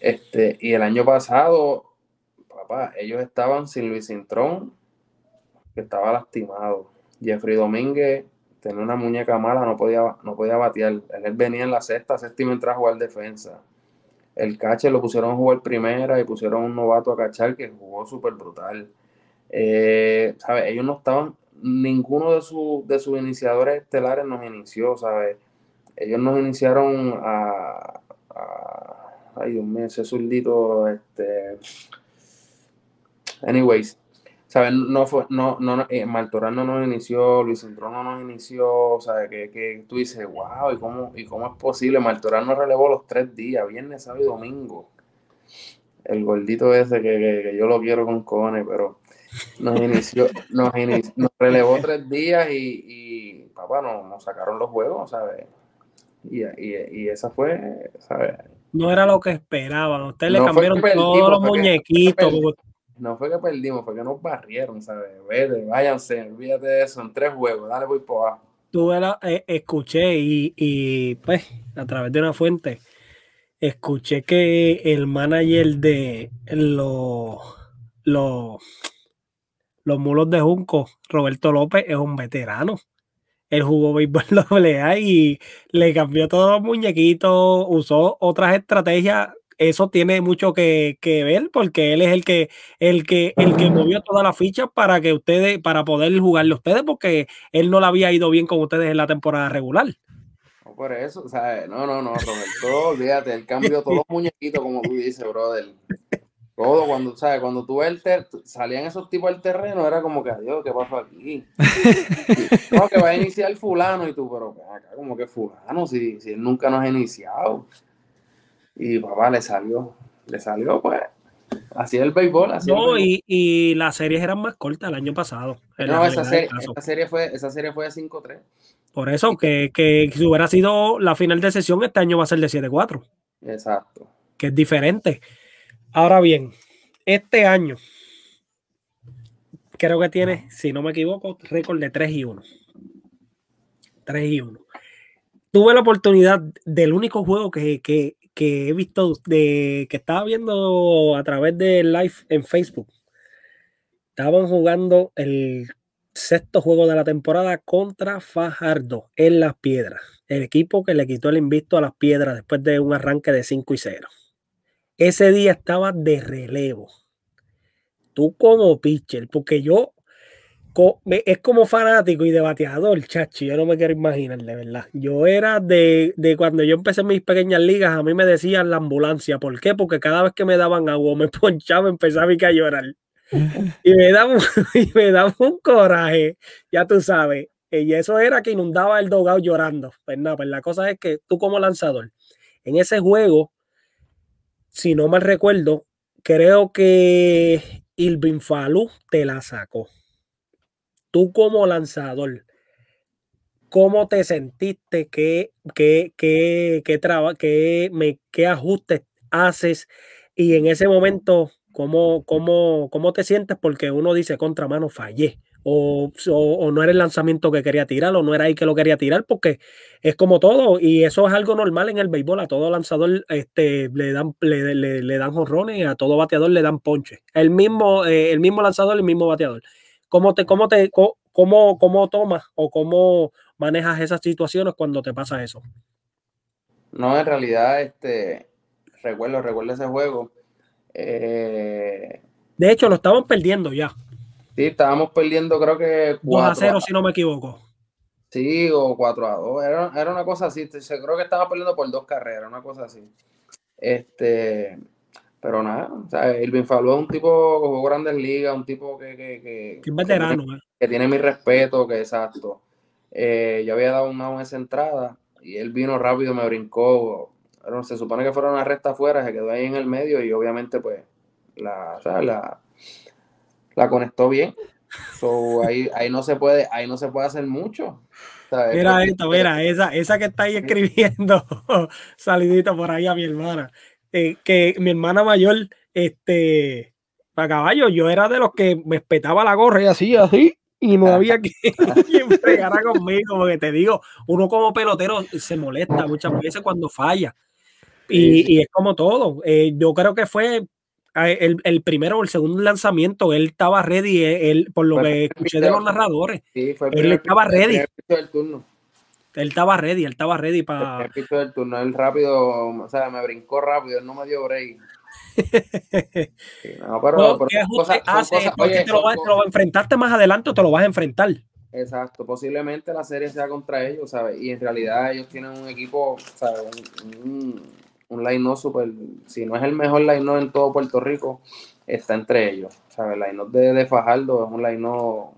Este, y el año pasado, papá, ellos estaban sin Luis Cintrón, que estaba lastimado. Jeffrey Domínguez tenía una muñeca mala, no podía, no podía batear. Él venía en la sexta, séptima entrada a jugar defensa. El cache lo pusieron a jugar primera y pusieron un novato a cachar que jugó súper brutal. Eh, Ellos no estaban, ninguno de, de sus iniciadores estelares nos inició, ¿sabes? Ellos nos iniciaron a, ay Dios mío, ese zurdito, este, anyways, ¿sabes? No fue, no, no, eh, no nos inició, Luis Centrón no nos inició, ¿sabes? Que, que tú dices, wow, ¿y cómo, ¿y cómo es posible? Martorán nos relevó los tres días, viernes, sábado y domingo. El gordito ese que, que, yo lo quiero con Cone, pero nos inició, nos, nos relevó tres días y, y papá, nos, nos sacaron los juegos, ¿sabes? Y, y, y esa fue, ¿sabes? No era lo que esperaban. Ustedes le cambiaron todos los muñequitos. no fue que perdimos, fue que nos barrieron, ¿sabes? Vete, váyanse, olvídate de eso, en tres juegos, dale voy por abajo. Tuve la, eh, escuché y, y, pues a través de una fuente escuché que el manager de los los los mulos de Junco, Roberto López, es un veterano él jugó béisbol (laughs) doble y le cambió todos los muñequitos, usó otras estrategias. Eso tiene mucho que, ver porque él es el que, el que, el que movió todas las fichas para que ustedes, para poder jugarle a ustedes, porque él no le había ido bien con ustedes en la temporada regular. Por eso, o sea, no, no, no, Roberto, olvídate, él cambió todos los muñequitos, como tú dices, brother. Todo, cuando, ¿sabes? Cuando tú ves el salían esos tipos al terreno, era como que, adiós, ¿qué pasó aquí? (laughs) no, que va a iniciar fulano y tú, pero acá como que fulano, si, si él nunca nos ha iniciado. Y papá le salió, le salió, pues, así el béisbol. Así no, Y, y, las series eran más cortas el año pasado. No, esa serie, esa serie, fue, esa serie fue de 5-3. Por eso, que, que si hubiera sido la final de sesión, este año va a ser de 7-4. Exacto. Que es diferente. Ahora bien, este año creo que tiene, si no me equivoco, récord de 3 y 1. 3 y 1. Tuve la oportunidad del único juego que, he visto, de, que estaba viendo a través de live en Facebook. Estaban jugando el sexto juego de la temporada contra Fajardo en las piedras. El equipo que le quitó el invicto a las piedras después de un arranque de 5 y 0 ese día estaba de relevo. Tú como pitcher, porque yo es como fanático y de bateador, chachi, yo no me quiero imaginar, de verdad. Yo era de, cuando yo empecé mis pequeñas ligas, a mí me decían la ambulancia. ¿Por qué? Porque cada vez que me daban agua, me (laughs) ponchaba, empezaba a llorar. y me daba, (laughs) y me daba un coraje, ya tú sabes. Y eso era que inundaba el dogado llorando. Pues nada, pues la cosa es que tú como lanzador, en ese juego, si no mal recuerdo, creo que Ilvin Falú te la sacó. Tú como lanzador, ¿cómo te sentiste? ¿Qué, qué, qué, qué, qué, me, qué ajustes haces? Y en ese momento, ¿cómo, cómo, cómo te sientes? Porque uno dice, contra mano, fallé o, no era el lanzamiento que quería tirar o no era ahí que lo quería tirar, porque es como todo y eso es algo normal en el béisbol. A todo lanzador este, le dan le, le, dan jorrones, a todo bateador le dan ponche. El mismo, eh, el mismo lanzador, el mismo bateador. ¿Cómo te, cómo te, cómo, cómo tomas o cómo manejas esas situaciones cuando te pasa eso? No, en realidad, este, recuerdo, recuerdo ese juego. Eh, de hecho, lo estaban perdiendo ya. Sí, estábamos perdiendo, creo que 2 a 0, si no me equivoco. Sí, o 4 a 2. Era, era una cosa así. Creo que estaba perdiendo por dos carreras, una cosa así. Este, pero nada, o sea, Irving Falú es un tipo que jugó grandes ligas, un tipo que, que, que, que veterano, que tiene, que tiene, mi respeto, que exacto. Eh, yo había dado una esa entrada y él vino rápido, me brincó. Pero se supone que fuera una recta afuera, se quedó ahí en el medio y obviamente, pues, la, o sea, la, la conectó bien. ahí, ahí, no se puede, ahí no se puede hacer mucho. Mira esto, mira, esa, esa que está ahí escribiendo, (laughs) salidito por ahí a mi hermana. Eh, que mi hermana mayor, este, para caballo, yo era de los que me espetaba la gorra y así, así, y no había que, (laughs) quien (laughs) pegara conmigo, porque te digo, uno como pelotero se molesta muchas veces cuando falla. Y, y es como todo. Eh, yo creo que fue el, el, primero o el segundo lanzamiento, él estaba ready, eh, él, por lo que escuché de los narradores. él estaba ready. Él estaba ready, él estaba ready para. El del turno, él rápido, o sea, me brincó rápido, él no me dio break. (laughs) no, pero, te lo, vas, a enfrentarte más adelante o te lo vas a enfrentar. Exacto, posiblemente la serie sea contra ellos, ¿sabes? Y en realidad ellos tienen un equipo, ¿sabes? Un, un, line-up super, si no es el mejor line-up en todo Puerto Rico, está entre ellos, ¿sabes? El line-up de, de, Fajardo es un line-up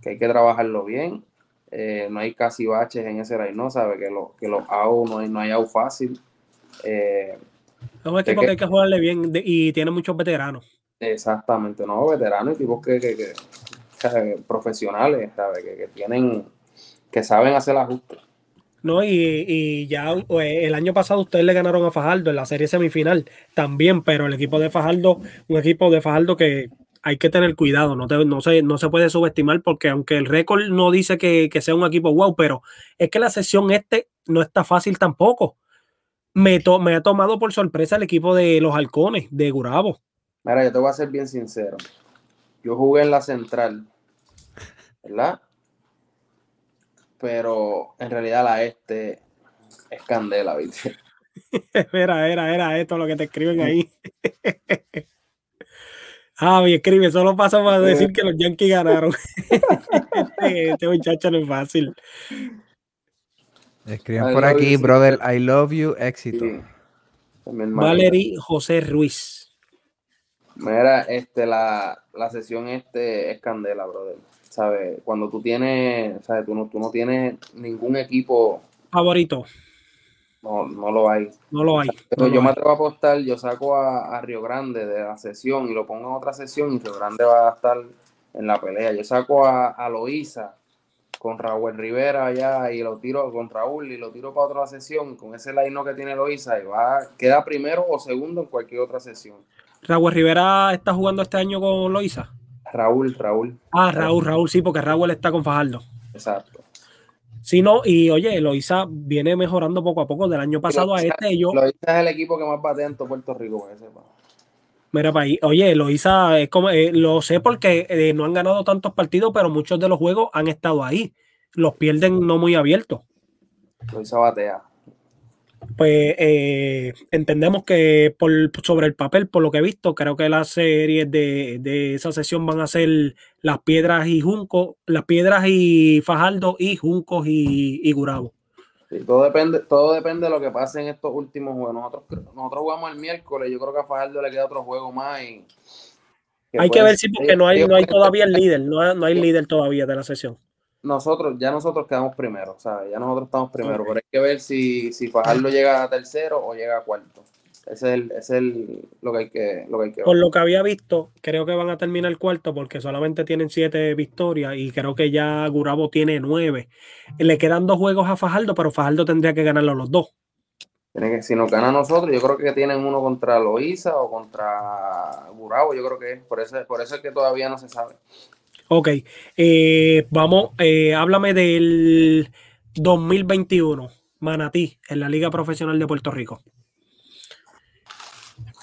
que hay que trabajarlo bien, eh, no hay casi baches en ese line-up, ¿sabes? Que, lo, que los AU no hay, no hay AU fácil. Eh, es un equipo que, hay que jugarle bien y tiene muchos veteranos. Exactamente, no, veteranos, equipos que, que, profesionales, Que, tienen, que saben hacer ajustes. No, y, ya pues, el año pasado ustedes le ganaron a Fajardo en la serie semifinal también, pero el equipo de Fajardo, un equipo de Fajardo que hay que tener cuidado, no, no, se, no se puede subestimar porque aunque el récord no dice que, sea un equipo wow, pero es que la sesión este no está fácil tampoco. Me, me ha tomado por sorpresa el equipo de los halcones de Gurabo. Mira, yo te voy a ser bien sincero. Yo jugué en la central ¿verdad? Pero en realidad la este es candela, ¿viste? (laughs) era, era, era esto lo que te escriben ahí. (laughs) ah, me escribe, solo pasa para decir que los Yankees ganaron. (laughs) Este, este, muchacho no es fácil. Escriben por aquí, brother, I love you, éxito. Valery José Ruiz. Mira, este, la, la sesión este es candela, brother. ¿Sabes? Cuando tú tienes, ¿sabes? Tú no, tú no tienes ningún equipo favorito. No, no lo hay. No lo hay. Pero yo me atrevo a apostar, yo saco a, Río Grande de la sesión y lo pongo en otra sesión y Río Grande va a estar en la pelea. Yo saco a, a Loíza con Raúl Rivera allá y lo tiro con Raúl y lo tiro para otra sesión con ese line que tiene Loíza y va, queda primero o segundo en cualquier otra sesión. Raúl Rivera está jugando este año con Loíza. Raúl, Raúl. Ah, Raúl, Raúl, sí, porque Raúl está con Fajardo. Exacto. Sí, no, y oye, Loiza viene mejorando poco a poco del año pasado a este. Yo, Loiza es el equipo que más va dentro Puerto Rico, sepa. Mira, para ahí, oye, Loiza es como, eh, lo sé porque eh, no han ganado tantos partidos, pero muchos de los juegos han estado ahí. Los pierden no muy abiertos. Loiza batea pues eh, entendemos que por, sobre el papel, por lo que he visto, creo que las series de, esa sesión van a ser las piedras y Junco, las piedras y Fajardo y Juncos y, y Gurabo. todo depende, todo depende de lo que pase en estos últimos juegos. Nosotros, nosotros jugamos el miércoles, yo creo que a Fajardo le queda otro juego más y hay que ver si porque no hay, no hay todavía el líder, no no hay líder todavía de la sesión nosotros, ya nosotros quedamos primero, ¿sabes? Ya nosotros estamos primero, pero hay que ver si, si Fajardo llega a tercero o llega a cuarto. Ese es, el, lo, que hay que, lo que ver. Por lo que había visto, creo que van a terminar cuarto porque solamente tienen siete victorias y creo que ya Gurabo tiene nueve. Le quedan dos juegos a Fajardo, pero Fajardo tendría que ganarlo los dos. Tiene que, si nos gana a nosotros, yo creo que tienen uno contra Loíza o contra Gurabo, yo creo que es. Por eso, por eso es que todavía no se sabe. Ok, eh, vamos, eh, háblame del 2021, Manatí, en la Liga Profesional de Puerto Rico.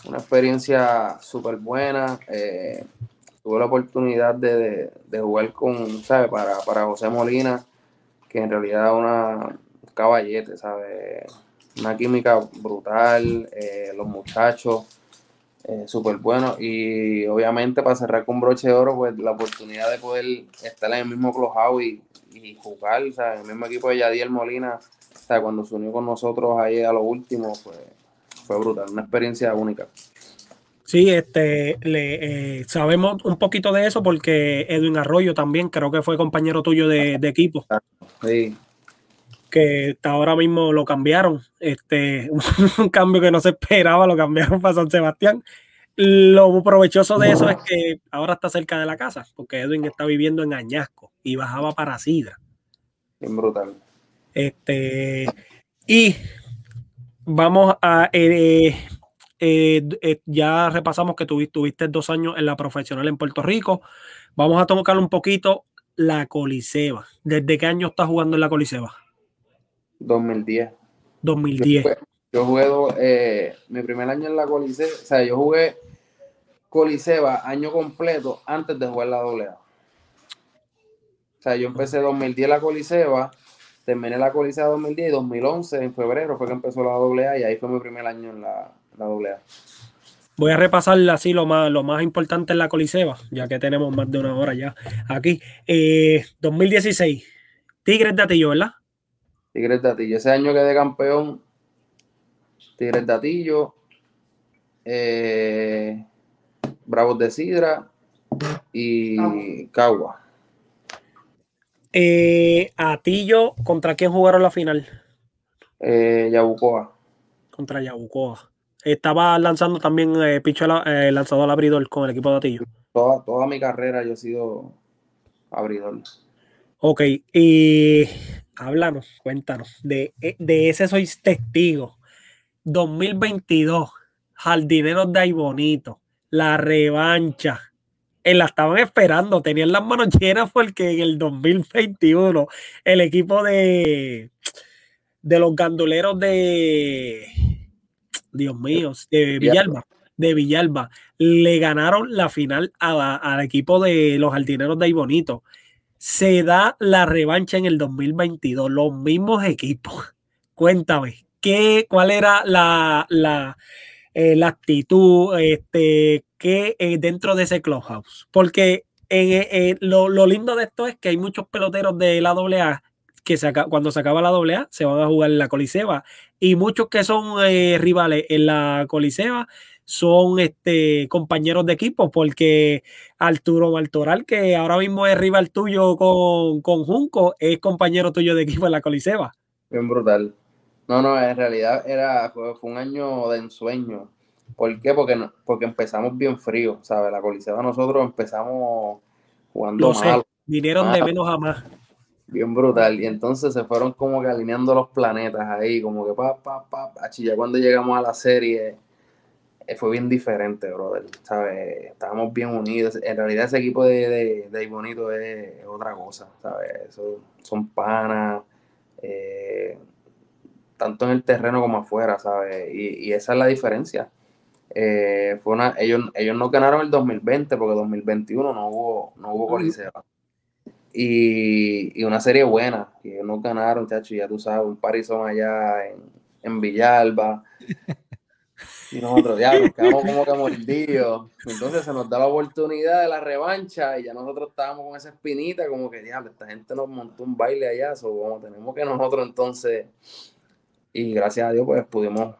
Una experiencia súper buena. Eh, tuve la oportunidad de, jugar con, ¿sabes? Para, para José Molina, que en realidad una caballete, ¿sabes? Una química brutal, los muchachos eh, súper bueno. Y obviamente para cerrar con broche de oro, pues la oportunidad de poder estar en el mismo clubhouse y, y jugar, o sea, en el mismo equipo de Yadiel Molina, o sea, cuando se unió con nosotros ahí a lo último, pues fue brutal, una experiencia única. Sí, este, le, eh, sabemos un poquito de eso porque Edwin Arroyo también creo que fue compañero tuyo de, de equipo. Sí, que ahora mismo lo cambiaron. Este, (laughs) un cambio que no se esperaba, lo cambiaron para San Sebastián. Lo provechoso de eso es que ahora está cerca de la casa, porque Edwin está viviendo en Añasco y bajaba para Sidra. Bien brutal. Este, y vamos a. Eh, eh, eh, ya repasamos que tuviste, tuviste dos años en la profesional en Puerto Rico. Vamos a tocar un poquito la Coliseba. ¿Desde qué año estás jugando en la Coliseba? 2010. 2010. Yo jugué, eh, mi primer año en la Coliseba, o sea, yo jugué Coliseba año completo antes de jugar la AA. O sea, yo empecé 2010 la Coliseba, terminé la Coliseba 2010 y 2011, en febrero, fue que empezó la AA y ahí fue mi primer año en la, la AA. Voy a repasar así lo más, lo más importante en la Coliseba, ya que tenemos más de una hora ya aquí. 2016, eh, Tigres de Atillo, ¿verdad? Tigres de Atillo. Ese año quedé campeón. Tigres de Atillo. Eh, Bravos de Sidra y Cagua. Eh, Atillo, ¿contra quién jugaron la final? Eh, Yabucoa. Contra Yabucoa. Estaba lanzando también eh, Picho eh, lanzador al abridor con el equipo de Atillo. Toda, toda mi carrera yo he sido abridor. Ok, y háblanos, cuéntanos, de, de ese sois testigo. 2022, Jardineros de ahí bonito, la revancha. Eh, la estaban esperando, tenían las manos llenas porque en el 2021 el equipo de, de los ganduleros de Dios mío, de Villalba, de Villalba, le ganaron la final al equipo de los jardineros de ahí bonito se da la revancha en el 2022, los mismos equipos. Cuéntame, ¿qué, ¿cuál era la, la, eh, la actitud este, que, eh, dentro de ese clubhouse? Porque eh, lo, lo, lindo de esto es que hay muchos peloteros de la AA que cuando se acaba la AA se van a jugar en la Coliseba y muchos que son rivales en la Coliseba son este, compañeros de equipo, porque Arturo Martoral, que ahora mismo es rival tuyo con, con Junco, es compañero tuyo de equipo en la Coliseba. Bien brutal. No, no, en realidad era, fue, un año de ensueño. ¿Por qué? Porque, porque empezamos bien frío, ¿sabes? La Coliseba nosotros empezamos jugando mal. Vinieron de menos a más. Bien brutal. Y entonces se fueron como que alineando los planetas ahí, como que pa, pa, pa. Ya cuando llegamos a la serie, fue bien diferente, brother. ¿sabes? Estábamos bien unidos. En realidad ese equipo de, de, de Bonito es otra cosa, ¿sabes? son panas, eh, tanto en el terreno como afuera, ¿sabes? Y, esa es la diferencia. Eh, fue una, ellos, ellos no ganaron el 2020 porque 2021 no hubo, no hubo coliseo. Y, y, una serie buena, y ellos no ganaron, chacho, ya tú sabes, un parizón allá en, en Villalba. (laughs) Y nosotros ya nos (laughs) quedamos como que mordidos. Entonces se nos da la oportunidad de la revancha y ya nosotros estábamos con esa espinita, como que diablo, esta gente nos montó un baile allá, so, como tenemos que nosotros entonces, y gracias a Dios, pues pudimos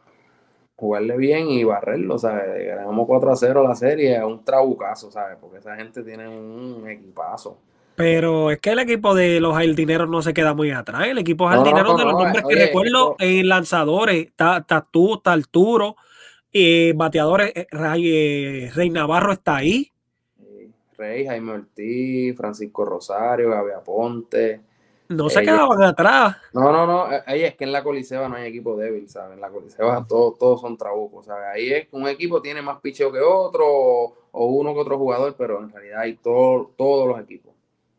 jugarle bien y barrerlo, ¿sabes? Ganamos 4 a 0 la serie, un trabucazo, ¿sabes? Porque esa gente tiene un equipazo. Pero es que el equipo de los jardineros no se queda muy atrás. El equipo jardineros de los nombres que recuerdo en lanzadores, está, está tú, está Arturo, eh, bateadores, eh, eh, Rey, Navarro está ahí. Rey, Jaime Ortiz, Francisco Rosario, Gabriel Ponte. No se quedaban atrás. No, no, no. Ahí es que en la Coliseba no hay equipo débil, ¿sabes? En la Coliseba (laughs) todos, todos son trabucos, ¿sabes? Ahí es que un equipo tiene más picheo que otro o uno que otro jugador, pero en realidad hay todo, todos los equipos.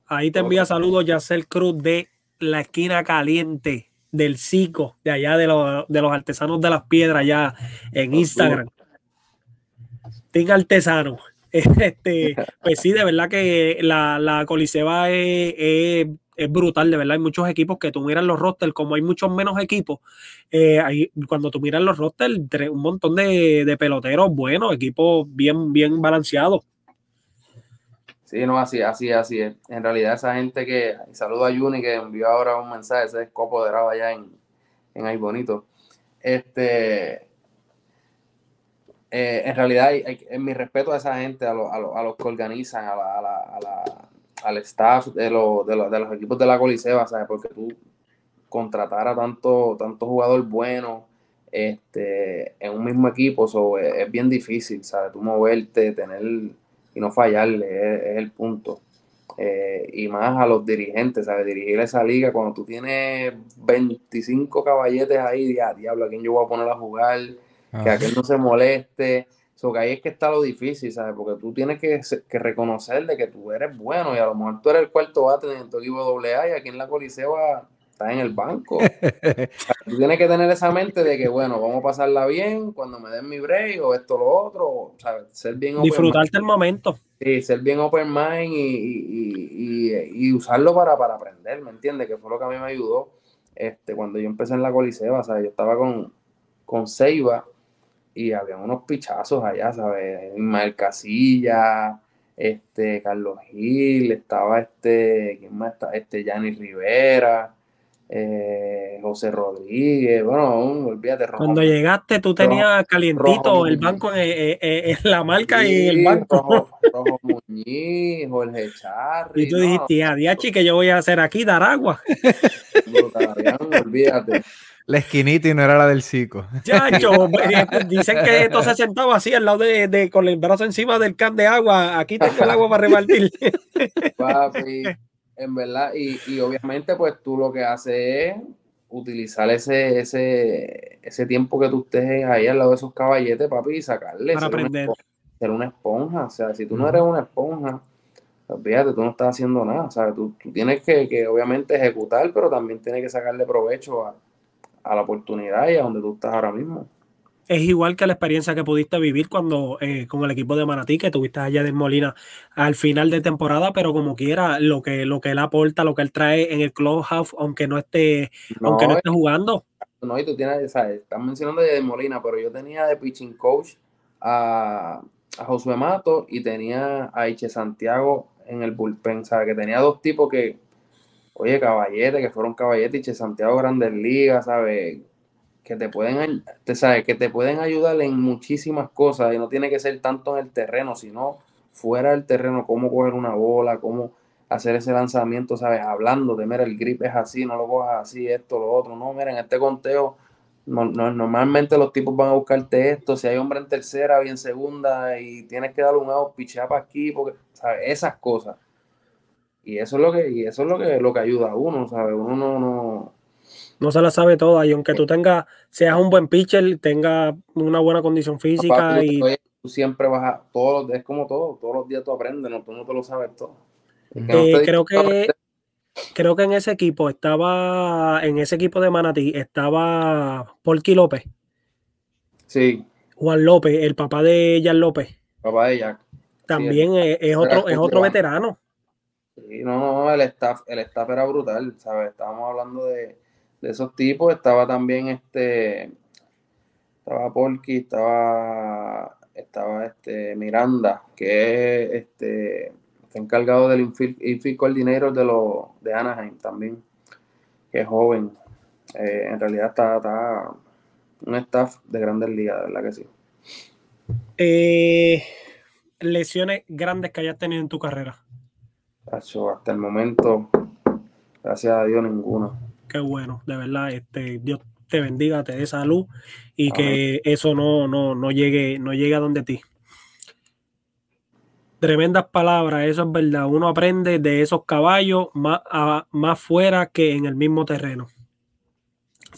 Ahí te envía saludos Yacel Cruz de la esquina caliente del SICO, de allá de, de los artesanos de las piedras, allá en Instagram. Team Artesano. (laughs) Este, pues sí, de verdad que la, la Coliseba es, brutal, de verdad. Hay muchos equipos que tú miras los rosters, como hay muchos menos equipos, eh, cuando tú miras los rosters, un montón de, de peloteros buenos, equipos bien, bien balanceados. Sí, no, así, así, así es. En realidad, esa gente que, saludo a Juni que envió ahora un mensaje, ese es copo de grado allá en, en Ay Bonito. Este, eh, en realidad, hay, en mi respeto a esa gente, a, los que organizan, al staff de, de, los equipos de la Coliseba, ¿sabes? Porque tú contratar a tanto, tanto jugador bueno este, en un mismo equipo, es, es bien difícil, ¿sabes? Tú moverte, tener y no fallarle, es, el punto. Eh, y más a los dirigentes, ¿sabes? Dirigir esa liga cuando tú tienes 25 caballetes ahí, ya, diablo, ¿a quién yo voy a poner a jugar? Que aquel no se moleste. So, que ahí es que está lo difícil, ¿sabes? Porque tú tienes que, que reconocer de que tú eres bueno y a lo mejor tú eres el cuarto bate en tu equipo AA y aquí en la Coliseo está en el banco. Tú tienes que tener esa mente de que, bueno, vamos a pasarla bien cuando me den mi break o esto o lo otro, ¿sabes? Ser bien Disfrutarte el momento. Sí, ser bien open mind y, usarlo para, para, aprender, ¿me entiendes? Que fue lo que a mí me ayudó este, cuando yo empecé en la Coliseba, ¿sabes? Yo estaba con, con Seiba y había unos pichazos allá, ¿sabes? Ismael Casilla, este, Carlos Gil, estaba este, ¿quién más está? Este, Yanni Rivera, eh, José Rodríguez, bueno, olvídate. Cuando llegaste, tú tenías calientito el banco, eh, eh, la marca y el banco. (laughs) Rojo, Muñiz, Jorge Charri. Y tú dijiste, a Diachi, que yo voy a hacer aquí? Dar agua. olvídate. La esquinita y no era la del cico. Chacho, (laughs) dicen que esto se sentaba así al lado de, con el brazo encima del can de agua. Aquí tengo el agua para repartir. Papi, en verdad, y, y, obviamente, pues tú lo que haces es utilizar ese, ese, ese tiempo que tú estés ahí al lado de esos caballetes, papi, y sacarle. Para aprender. ser una esponja. O sea, si tú no eres una esponja, fíjate, tú no estás haciendo nada. ¿sabes? Tú, tú tienes que, que, obviamente, ejecutar, pero también tienes que sacarle provecho a, a la oportunidad y a donde tú estás ahora mismo. Es igual que la experiencia que pudiste vivir cuando eh, con el equipo de Manatí, que tuviste allá de Molina al final de temporada, pero como quiera, lo que, lo que él aporta, lo que él trae en el clubhouse, aunque no esté, aunque no esté jugando. No, y tú tienes, ¿sabes? Estás mencionando de Molina, pero yo tenía de pitching coach a, a Josué Mato y tenía a Iche Santiago en el bullpen, ¿sabes? Que tenía dos tipos que oye, caballete, que fueron caballetes y Santiago Grandes Ligas, ¿sabes? Que te pueden, te sabes, que te pueden ayudar en muchísimas cosas y no tiene que ser tanto en el terreno, sino fuera del terreno, cómo coger una bola, cómo hacer ese lanzamiento, ¿sabes? Hablando de, mira, el grip es así, no lo cojas así, esto, lo otro. No, mira, en este conteo, no, normalmente los tipos van a buscarte esto. Si hay hombre en tercera y en segunda y tienes que darle un out, pichea para aquí, porque, ¿sabes? Esas cosas. Y eso es lo que, y eso es lo que, lo que ayuda a uno, ¿sabes? Uno no, no, no se la sabe toda. Y aunque tú tengas, seas un buen pitcher, tengas una buena condición física y. Tú siempre vas a, todos, es como todo, todos los días tú aprendes, no, tú no te lo sabes todo. Eh, creo que creo que en ese equipo estaba, en ese equipo de Manatí, estaba Porky López. Sí. Juan López, el papá de Jan López. Papá de Jack. También es, otro, es otro veterano. Sí, no, no, el staff, el staff era brutal, ¿sabes? Estábamos hablando de, esos tipos, estaba también este, estaba Polky, estaba, estaba este Miranda, que es este, está encargado del infield, infield coordinator de los de Anaheim también, que es joven. Eh, en realidad está, está, un staff de grandes ligas, de verdad que sí. Eh, lesiones grandes que hayas tenido en tu carrera hasta el momento, gracias a Dios, ninguno. Qué bueno, de verdad, este, Dios te bendiga, te dé salud y que eso no, no, no, llegue, no llegue a donde ti. Tremendas palabras, eso es verdad. Uno aprende de esos caballos más, más fuera que en el mismo terreno.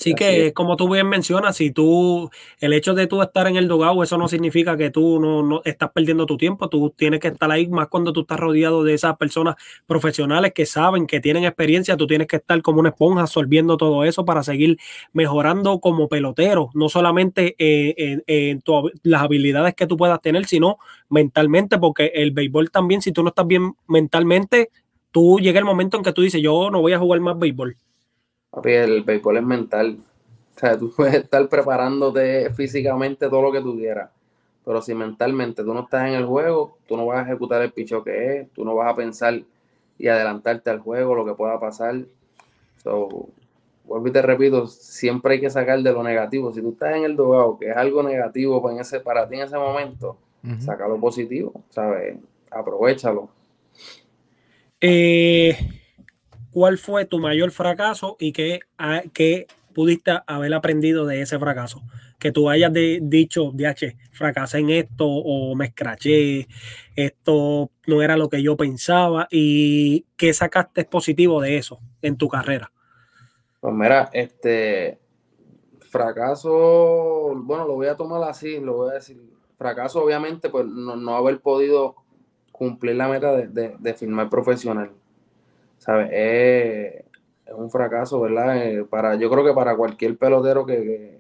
Sí que, como tú bien mencionas, si tú, el hecho de tú estar en el dogado, eso no significa que tú no, no, estás perdiendo tu tiempo, tú tienes que estar ahí más cuando tú estás rodeado de esas personas profesionales que saben, que tienen experiencia, tú tienes que estar como una esponja absorbiendo todo eso para seguir mejorando como pelotero, no solamente en, las habilidades que tú puedas tener, sino mentalmente, porque el béisbol también, si tú no estás bien mentalmente, tú llega el momento en que tú dices, yo no voy a jugar más béisbol el béisbol es mental. O sea, tú (laughs) puedes estar preparándote físicamente todo lo que tú quieras. Pero si mentalmente tú no estás en el juego, tú no vas a ejecutar el picho que es, tú no vas a pensar y adelantarte al juego, lo que pueda pasar. So, vuelvo y te repito, siempre hay que sacar de lo negativo. Si tú estás en el dogado, que es algo negativo para, ese, para ti en ese momento, saca lo positivo, ¿sabes? Aprovechalo. Eh, ¿cuál fue tu mayor fracaso y qué, qué pudiste haber aprendido de ese fracaso? Que tú hayas dicho, DH, fracasé en esto o me escraché, esto no era lo que yo pensaba y qué sacaste positivo de eso en tu carrera. Pues mira, este fracaso, bueno, lo voy a tomar así, lo voy a decir. Fracaso, obviamente, pues no, haber podido cumplir la meta de, de, de firmar profesional ¿sabes? Es, un fracaso, ¿verdad? Eh, para, yo creo que para cualquier pelotero que,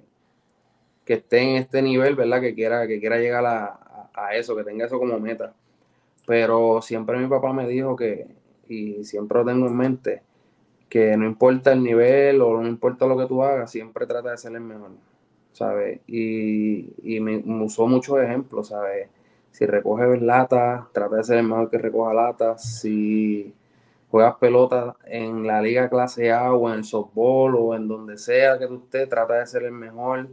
que, esté en este nivel, ¿verdad? Que quiera, que quiera llegar a, a, eso, que tenga eso como meta. Pero siempre mi papá me dijo que, y siempre lo tengo en mente, que no importa el nivel o no importa lo que tú hagas, siempre trata de ser el mejor. ¿sabes? Y, y me, usó muchos ejemplos, ¿sabes? Si recoges latas, trata de ser el mejor que recoja latas. Si juegas pelota en la liga clase A o en el softball o en donde sea que tú estés, trata de ser el mejor.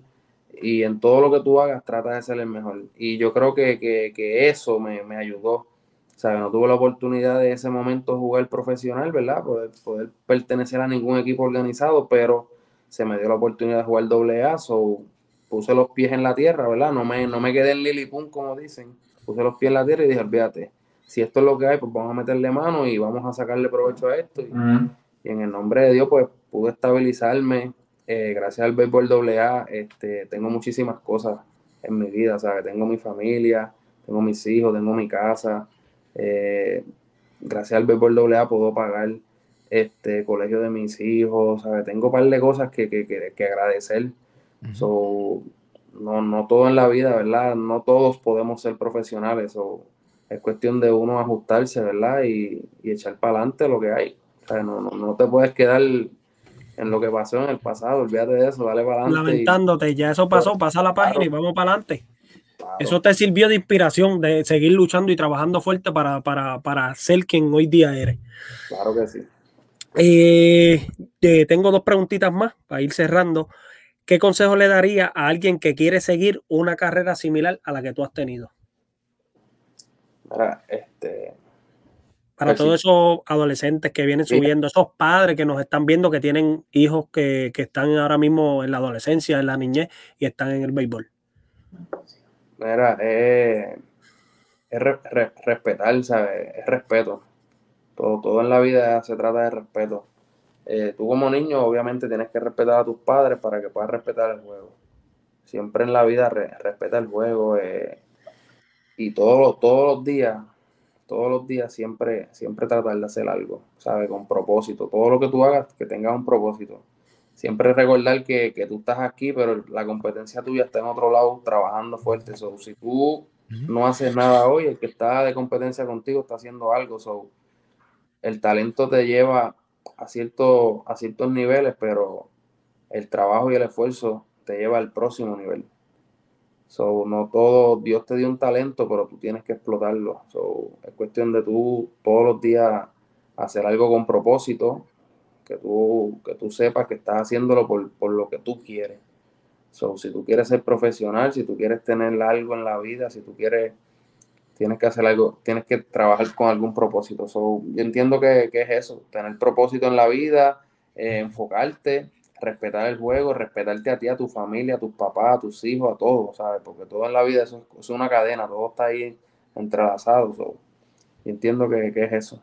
Y en todo lo que tú hagas, trata de ser el mejor. Y yo creo que, que, que eso me, me ayudó. ¿sabes? No tuve la oportunidad de ese momento jugar profesional, ¿verdad? Poder, poder pertenecer a ningún equipo organizado, pero se me dio la oportunidad de jugar doble A, so puse los pies en la tierra, ¿verdad? No me, no me quedé en Lilipun, como dicen. Puse los pies en la tierra y dije, olvídate, si esto es lo que hay, pues vamos a meterle mano y vamos a sacarle provecho a esto. Y, en el nombre de Dios, pues pude estabilizarme. Eh, gracias al béisbol doble A, este, tengo muchísimas cosas en mi vida, ¿sabes? Tengo mi familia, tengo mis hijos, tengo mi casa. Eh, gracias al béisbol doble A puedo pagar este, colegio de mis hijos, Tengo un par de cosas que, que, agradecer. no, no todo en la vida, ¿verdad? No todos podemos ser profesionales. Es cuestión de uno ajustarse, ¿verdad? Y, echar para adelante lo que hay. no, no, te puedes quedar en lo que pasó en el pasado, olvídate de eso, dale para adelante. Lamentándote, ya eso pasó, pasa la página y vamos para adelante. Eso te sirvió de inspiración de seguir luchando y trabajando fuerte para, para, para ser quien hoy día eres. Claro que sí. Eh, tengo dos preguntitas más para ir cerrando. ¿Qué consejo le daría a alguien que quiere seguir una carrera similar a la que tú has tenido? Para, este, para pues todos esos adolescentes que vienen subiendo, esos padres que nos están viendo que tienen hijos que, están ahora mismo en la adolescencia, en la niñez y están en el béisbol. Mira, eh, es respetar, ¿sabes? Es respeto todo, todo en la vida se trata de respeto. Eh, tú como niño obviamente tienes que respetar a tus padres para que puedas respetar el juego. Siempre en la vida respeta el juego eh, y todos, todos los días, todos los días siempre, siempre tratar de hacer algo, ¿sabes? Con propósito. Todo lo que tú hagas, que tengas un propósito. Siempre recordar que, tú estás aquí, pero la competencia tuya está en otro lado trabajando fuerte. So, si tú no haces nada hoy, el que está de competencia contigo está haciendo algo. So, el talento te lleva a, cierto, a ciertos niveles, pero el trabajo y el esfuerzo te lleva al próximo nivel. So, no todo, Dios te dio un talento, pero tú tienes que explotarlo. So, es cuestión de tú todos los días hacer algo con propósito, que tú, que tú sepas que estás haciéndolo por, por lo que tú quieres. So, si tú quieres ser profesional, si tú quieres tener algo en la vida, si tú quieres tienes que hacer algo, tienes que trabajar con algún propósito. yo entiendo que, es eso, tener propósito en la vida, eh, enfocarte, respetar el juego, respetarte a ti, a tu familia, a tus papás, a tus hijos, a todos, ¿sabes? Porque todo en la vida es, es una cadena, todo está ahí entrelazado. So, entiendo que, que es eso.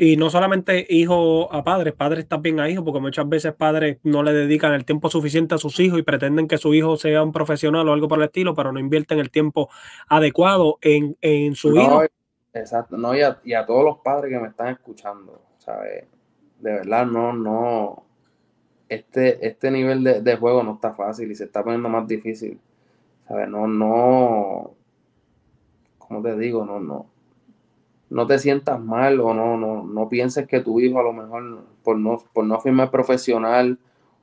Y no solamente hijo a padres, padres también a hijos, porque muchas veces padres no le dedican el tiempo suficiente a sus hijos y pretenden que su hijo sea un profesional o algo por el estilo, pero no invierten el tiempo adecuado en, su hijo. Exacto, no, y a, y a, todos los padres que me están escuchando, ¿sabes? De verdad, no, no, este, este nivel de, de juego no está fácil y se está poniendo más difícil, ¿sabes? No, no, ¿cómo te digo? No, no no te sientas mal o no, no, no pienses que tu hijo a lo mejor por no, por no firmar profesional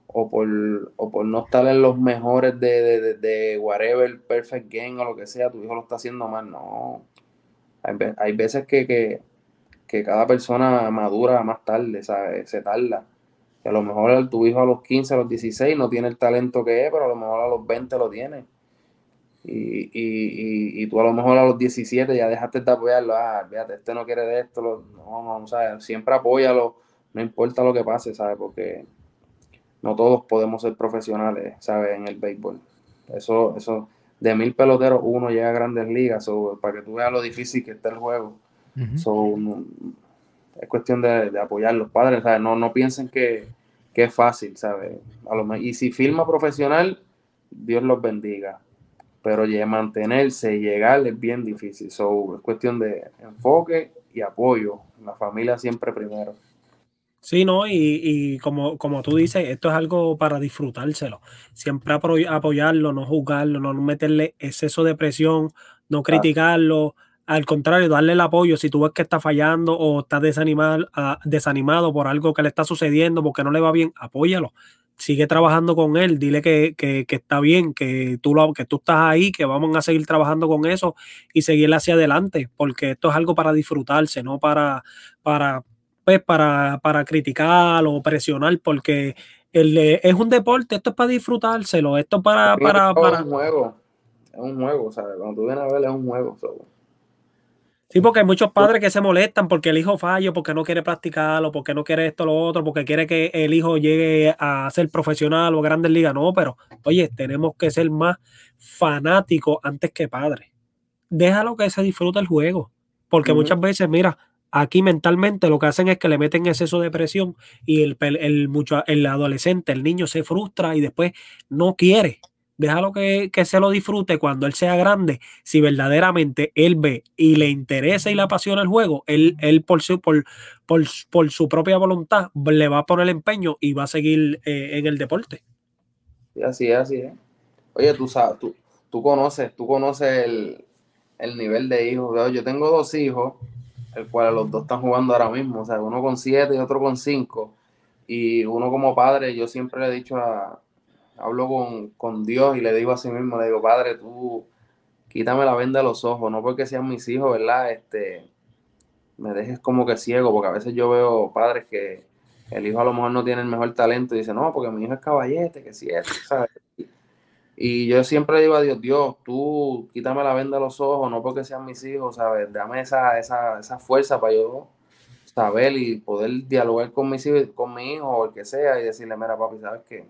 o por, o por no estar en los mejores de, de, de, whatever, perfect game o lo que sea, tu hijo lo está haciendo mal. No. Hay, veces que, que, que, cada persona madura más tarde, ¿sabes? se tarda. Que a lo mejor tu hijo a los 15, a los 16 no tiene el talento que es, pero a lo mejor a los 20 lo tiene y, y, y, tú a lo mejor a los 17 ya dejaste de apoyarlo, ah, fíjate, este no quiere de esto, no, no, ¿sabes? siempre apóyalo, no importa lo que pase, ¿sabes? Porque no todos podemos ser profesionales, ¿sabes? En el béisbol. Eso, eso, de mil peloteros uno llega a grandes ligas, para que tú veas lo difícil que está el juego. Es cuestión de, de, apoyar los padres, ¿sabes? No, no piensen que, que es fácil, ¿sabes? A lo, y si firma profesional, Dios los bendiga pero mantenerse y llegar es bien difícil. So, es cuestión de enfoque y apoyo. La familia siempre primero. Sí, ¿no? Y, como, como tú dices, esto es algo para disfrutárselo. Siempre apoyarlo, no juzgarlo, no meterle exceso de presión, no criticarlo. Al contrario, darle el apoyo si tú ves que está fallando o está desanimado, ah, desanimado por algo que le está sucediendo porque no le va bien, apóyalo sigue trabajando con él, dile que, está bien, que tú, lo, que tú estás ahí, que vamos a seguir trabajando con eso y seguir hacia adelante, porque esto es algo para disfrutarse, no para, para, pues, para, para criticar o presionar, porque el, es un deporte, esto es para disfrutárselo, esto es para... para, para... Es un juego, es un juego, ¿sabes? Cuando tú vienes a ver es un juego. Sí, porque hay muchos padres que se molestan porque el hijo falla, porque no quiere practicarlo, porque no quiere esto, lo otro, porque quiere que el hijo llegue a ser profesional o grandes ligas. No, pero oye, tenemos que ser más fanáticos antes que padres. Déjalo que se disfrute el juego. Porque muchas veces, mira, aquí mentalmente lo que hacen es que le meten exceso de presión y el, el, mucho, el adolescente, el niño se frustra y después no quiere déjalo que, que, se lo disfrute cuando él sea grande. Si verdaderamente él ve y le interesa y le apasiona el juego, él, él por, su, por, por, su propia voluntad le va a poner empeño y va a seguir eh, en el deporte. Y así es, así es. Oye, tú sabes, tú, tú conoces, tú conoces el, el nivel de hijos. Yo tengo dos hijos, el cual los dos están jugando ahora mismo, o sea, uno con siete y otro con cinco. Y uno como padre, yo siempre le he dicho a, hablo con, Dios y le digo a sí mismo, le digo, Padre, tú quítame la venda de los ojos, no porque sean mis hijos, ¿verdad? Este, me dejes como que ciego, porque a veces yo veo padres que el hijo a lo mejor no tiene el mejor talento y dice, no, porque mi hijo es caballete, que sí es, ¿sabes? Y yo siempre digo a Dios, Dios, tú quítame la venda de los ojos, no porque sean mis hijos, ¿sabes? Dame esa, esa, esa fuerza para yo saber y poder dialogar con mis hijos, con mi hijo o el que sea y decirle, mira papi, ¿sabes qué?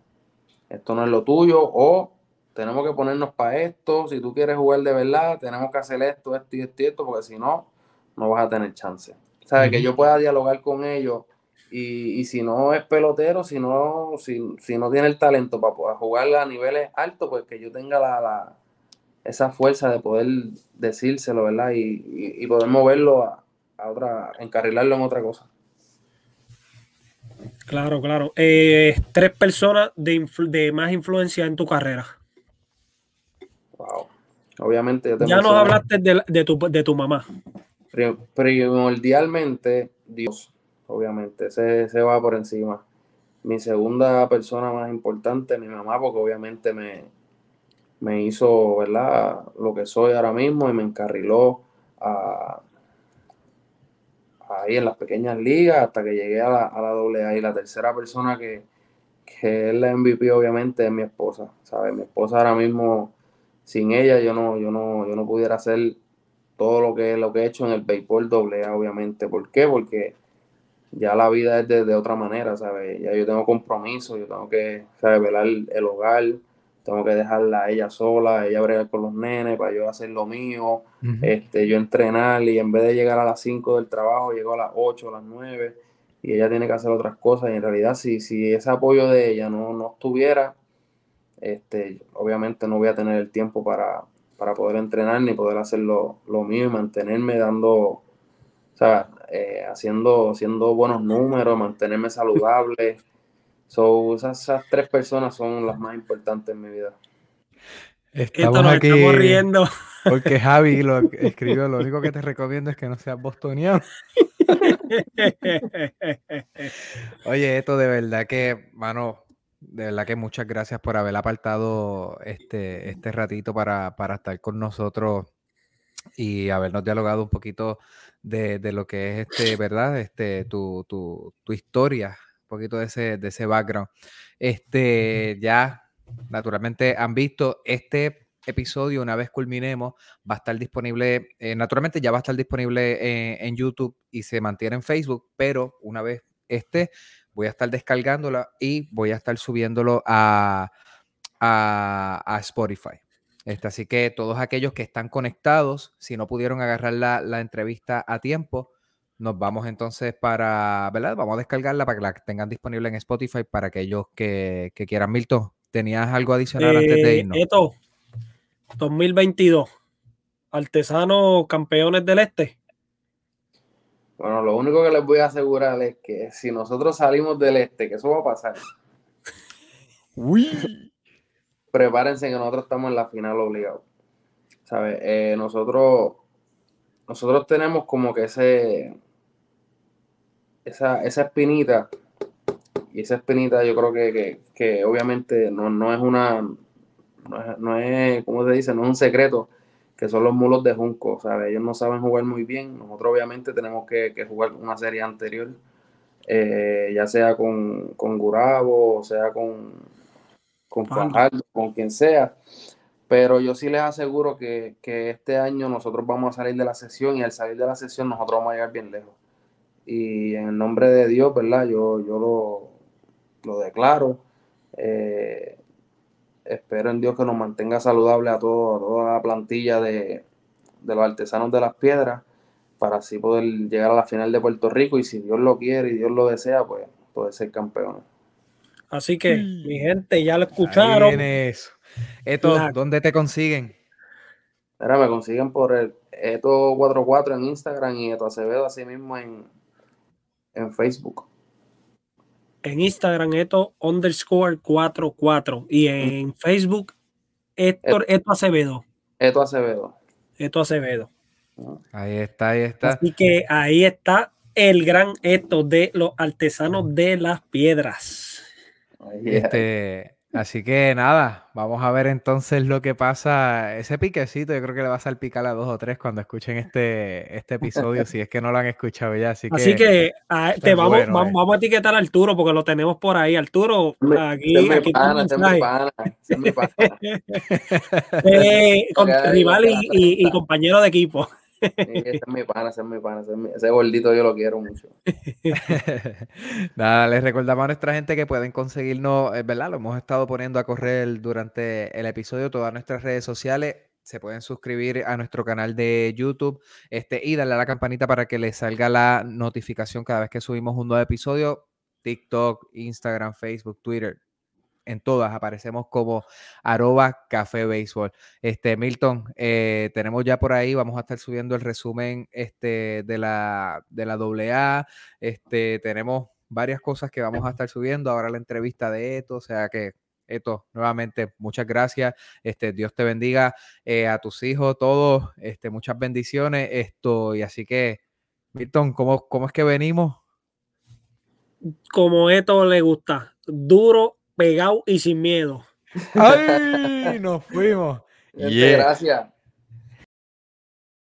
Esto no es lo tuyo, o tenemos que ponernos para esto, si tú quieres jugar de verdad, tenemos que hacer esto, esto y esto y esto, porque si no, no vas a tener chance. ¿Sabes? Que yo pueda dialogar con ellos y, si no es pelotero, si no, si, no tiene el talento para poder jugar a niveles altos, pues que yo tenga la, esa fuerza de poder decírselo, ¿verdad? Y, poder moverlo a, a otra, encarrilarlo en otra cosa. Claro, claro. Eh, tres personas de, más influencia en tu carrera. Wow. Obviamente. ya nos hablaste de, tu, de tu mamá. Primordialmente, Dios. Obviamente, se, se va por encima. Mi segunda persona más importante, mi mamá, porque obviamente me, me hizo, ¿verdad? Lo que soy ahora mismo y me encarriló a, ahí en las pequeñas ligas hasta que llegué a la, a la AA. Y la tercera persona que, que es la MVP, obviamente, es mi esposa. ¿sabes? Mi esposa ahora mismo, sin ella, yo no, yo no, yo no pudiera hacer todo lo que, lo que he hecho en el béisbol AA, obviamente. ¿Por qué? Porque ya la vida es de, otra manera, ¿sabes? Ya yo tengo compromiso, yo tengo que, ¿sabes? Velar el hogar, tengo que dejarla a ella sola, ella bregar con los nenes para yo hacer lo mío, este, yo entrenar y en vez de llegar a las 5 del trabajo, llego a las 8, a las 9 y ella tiene que hacer otras cosas y en realidad si, si ese apoyo de ella no, no estuviera, este, obviamente no voy a tener el tiempo para, para poder entrenar ni poder hacer lo, mío y mantenerme dando, o sea, eh, haciendo, haciendo buenos números, mantenerme saludable. So, esas, tres personas son las más importantes en mi vida. Estamos aquí estamos riendo. Porque Javi lo (laughs) escribió, lo único que te recomiendo es que no seas bostoniano. (laughs) Oye, esto de verdad que, mano, de verdad que muchas gracias por haber apartado este, este ratito para, para estar con nosotros y habernos dialogado un poquito de, de, lo que es este, ¿verdad? Este, tu, tu, tu historia poquito de ese, de ese background. Este, ya, naturalmente han visto este episodio, una vez culminemos, va a estar disponible, eh, naturalmente ya va a estar disponible en, YouTube y se mantiene en Facebook, pero una vez este, voy a estar descargándola y voy a estar subiéndolo a, a, Spotify. Este, así que todos aquellos que están conectados, si no pudieron agarrar la, la entrevista a tiempo, nos vamos entonces para, ¿verdad? Vamos a descargarla para que la tengan disponible en Spotify para aquellos que, que quieran. Milton, ¿tenías algo adicional antes de eh, irnos? Esto, 2022, artesanos campeones del este. Bueno, lo único que les voy a asegurar es que si nosotros salimos del este, que eso va a pasar. (laughs) Uy. Prepárense que nosotros estamos en la final obligado. ¿Sabes? Eh, nosotros, nosotros tenemos como que ese, esa, esa espinita esa espinita yo creo que, que, obviamente no, no, es una, no es, no es, ¿cómo se dice? No es un secreto que son los mulos de Junco, ¿sabes? Ellos no saben jugar muy bien, nosotros obviamente tenemos que, jugar una serie anterior, eh, ya sea con, con Gurabo, o sea con, con Fajardo, con quien sea, pero yo sí les aseguro que, este año nosotros vamos a salir de la sesión y al salir de la sesión nosotros vamos a llegar bien lejos. Y en el nombre de Dios, ¿verdad? Yo, yo lo, lo declaro. Eh, espero en Dios que nos mantenga saludable a, todo, toda la plantilla de, los artesanos de las piedras para así poder llegar a la final de Puerto Rico y si Dios lo quiere y Dios lo desea, pues poder ser campeón. Así que, mm. mi gente, ya lo escucharon. Eso. Esto, ¿dónde te consiguen? Mira, me consiguen por el Eto44 en Instagram y Eto Acevedo así mismo en, en Facebook en Instagram Eto underscore 44 y en Facebook Héctor Eto Acevedo. Eto Acevedo. Eto Acevedo. Ahí está, ahí está. Así que ahí está el gran Eto de los artesanos de las piedras. Este, Así que nada, vamos a ver entonces lo que pasa. Ese piquecito yo creo que le va a salpicar a dos o tres cuando escuchen este, este episodio, si es que no lo han escuchado ya. Así que, así que ah, te vamos, eh. vamos, a etiquetar a Arturo porque lo tenemos por ahí. Arturo, aquí, aquí pana, pana, (laughs) eh, con, rival y, y compañero de equipo ese es mi pana, ese es mi pana, ese, gordito yo lo quiero mucho. (laughs) Nada, les recordamos a nuestra gente que pueden conseguirnos, es verdad, lo hemos estado poniendo a correr durante el episodio, todas nuestras redes sociales. Se pueden suscribir a nuestro canal de YouTube este, y darle a la campanita para que les salga la notificación cada vez que subimos un nuevo episodio. TikTok, Instagram, Facebook, Twitter, en todas aparecemos como arroba café béisbol. Este, Milton, eh, tenemos ya por ahí, vamos a estar subiendo el resumen este, de la de la AA. Este, tenemos varias cosas que vamos a estar subiendo. Ahora la entrevista de esto, o sea que esto, nuevamente, muchas gracias. Este, Dios te bendiga eh, a tus hijos, todos, este, muchas bendiciones. Esto, y así que, Milton, ¿cómo, cómo es que venimos? Como esto le gusta, duro pegado y sin miedo. ¡Ay! Nos fuimos. Gracias.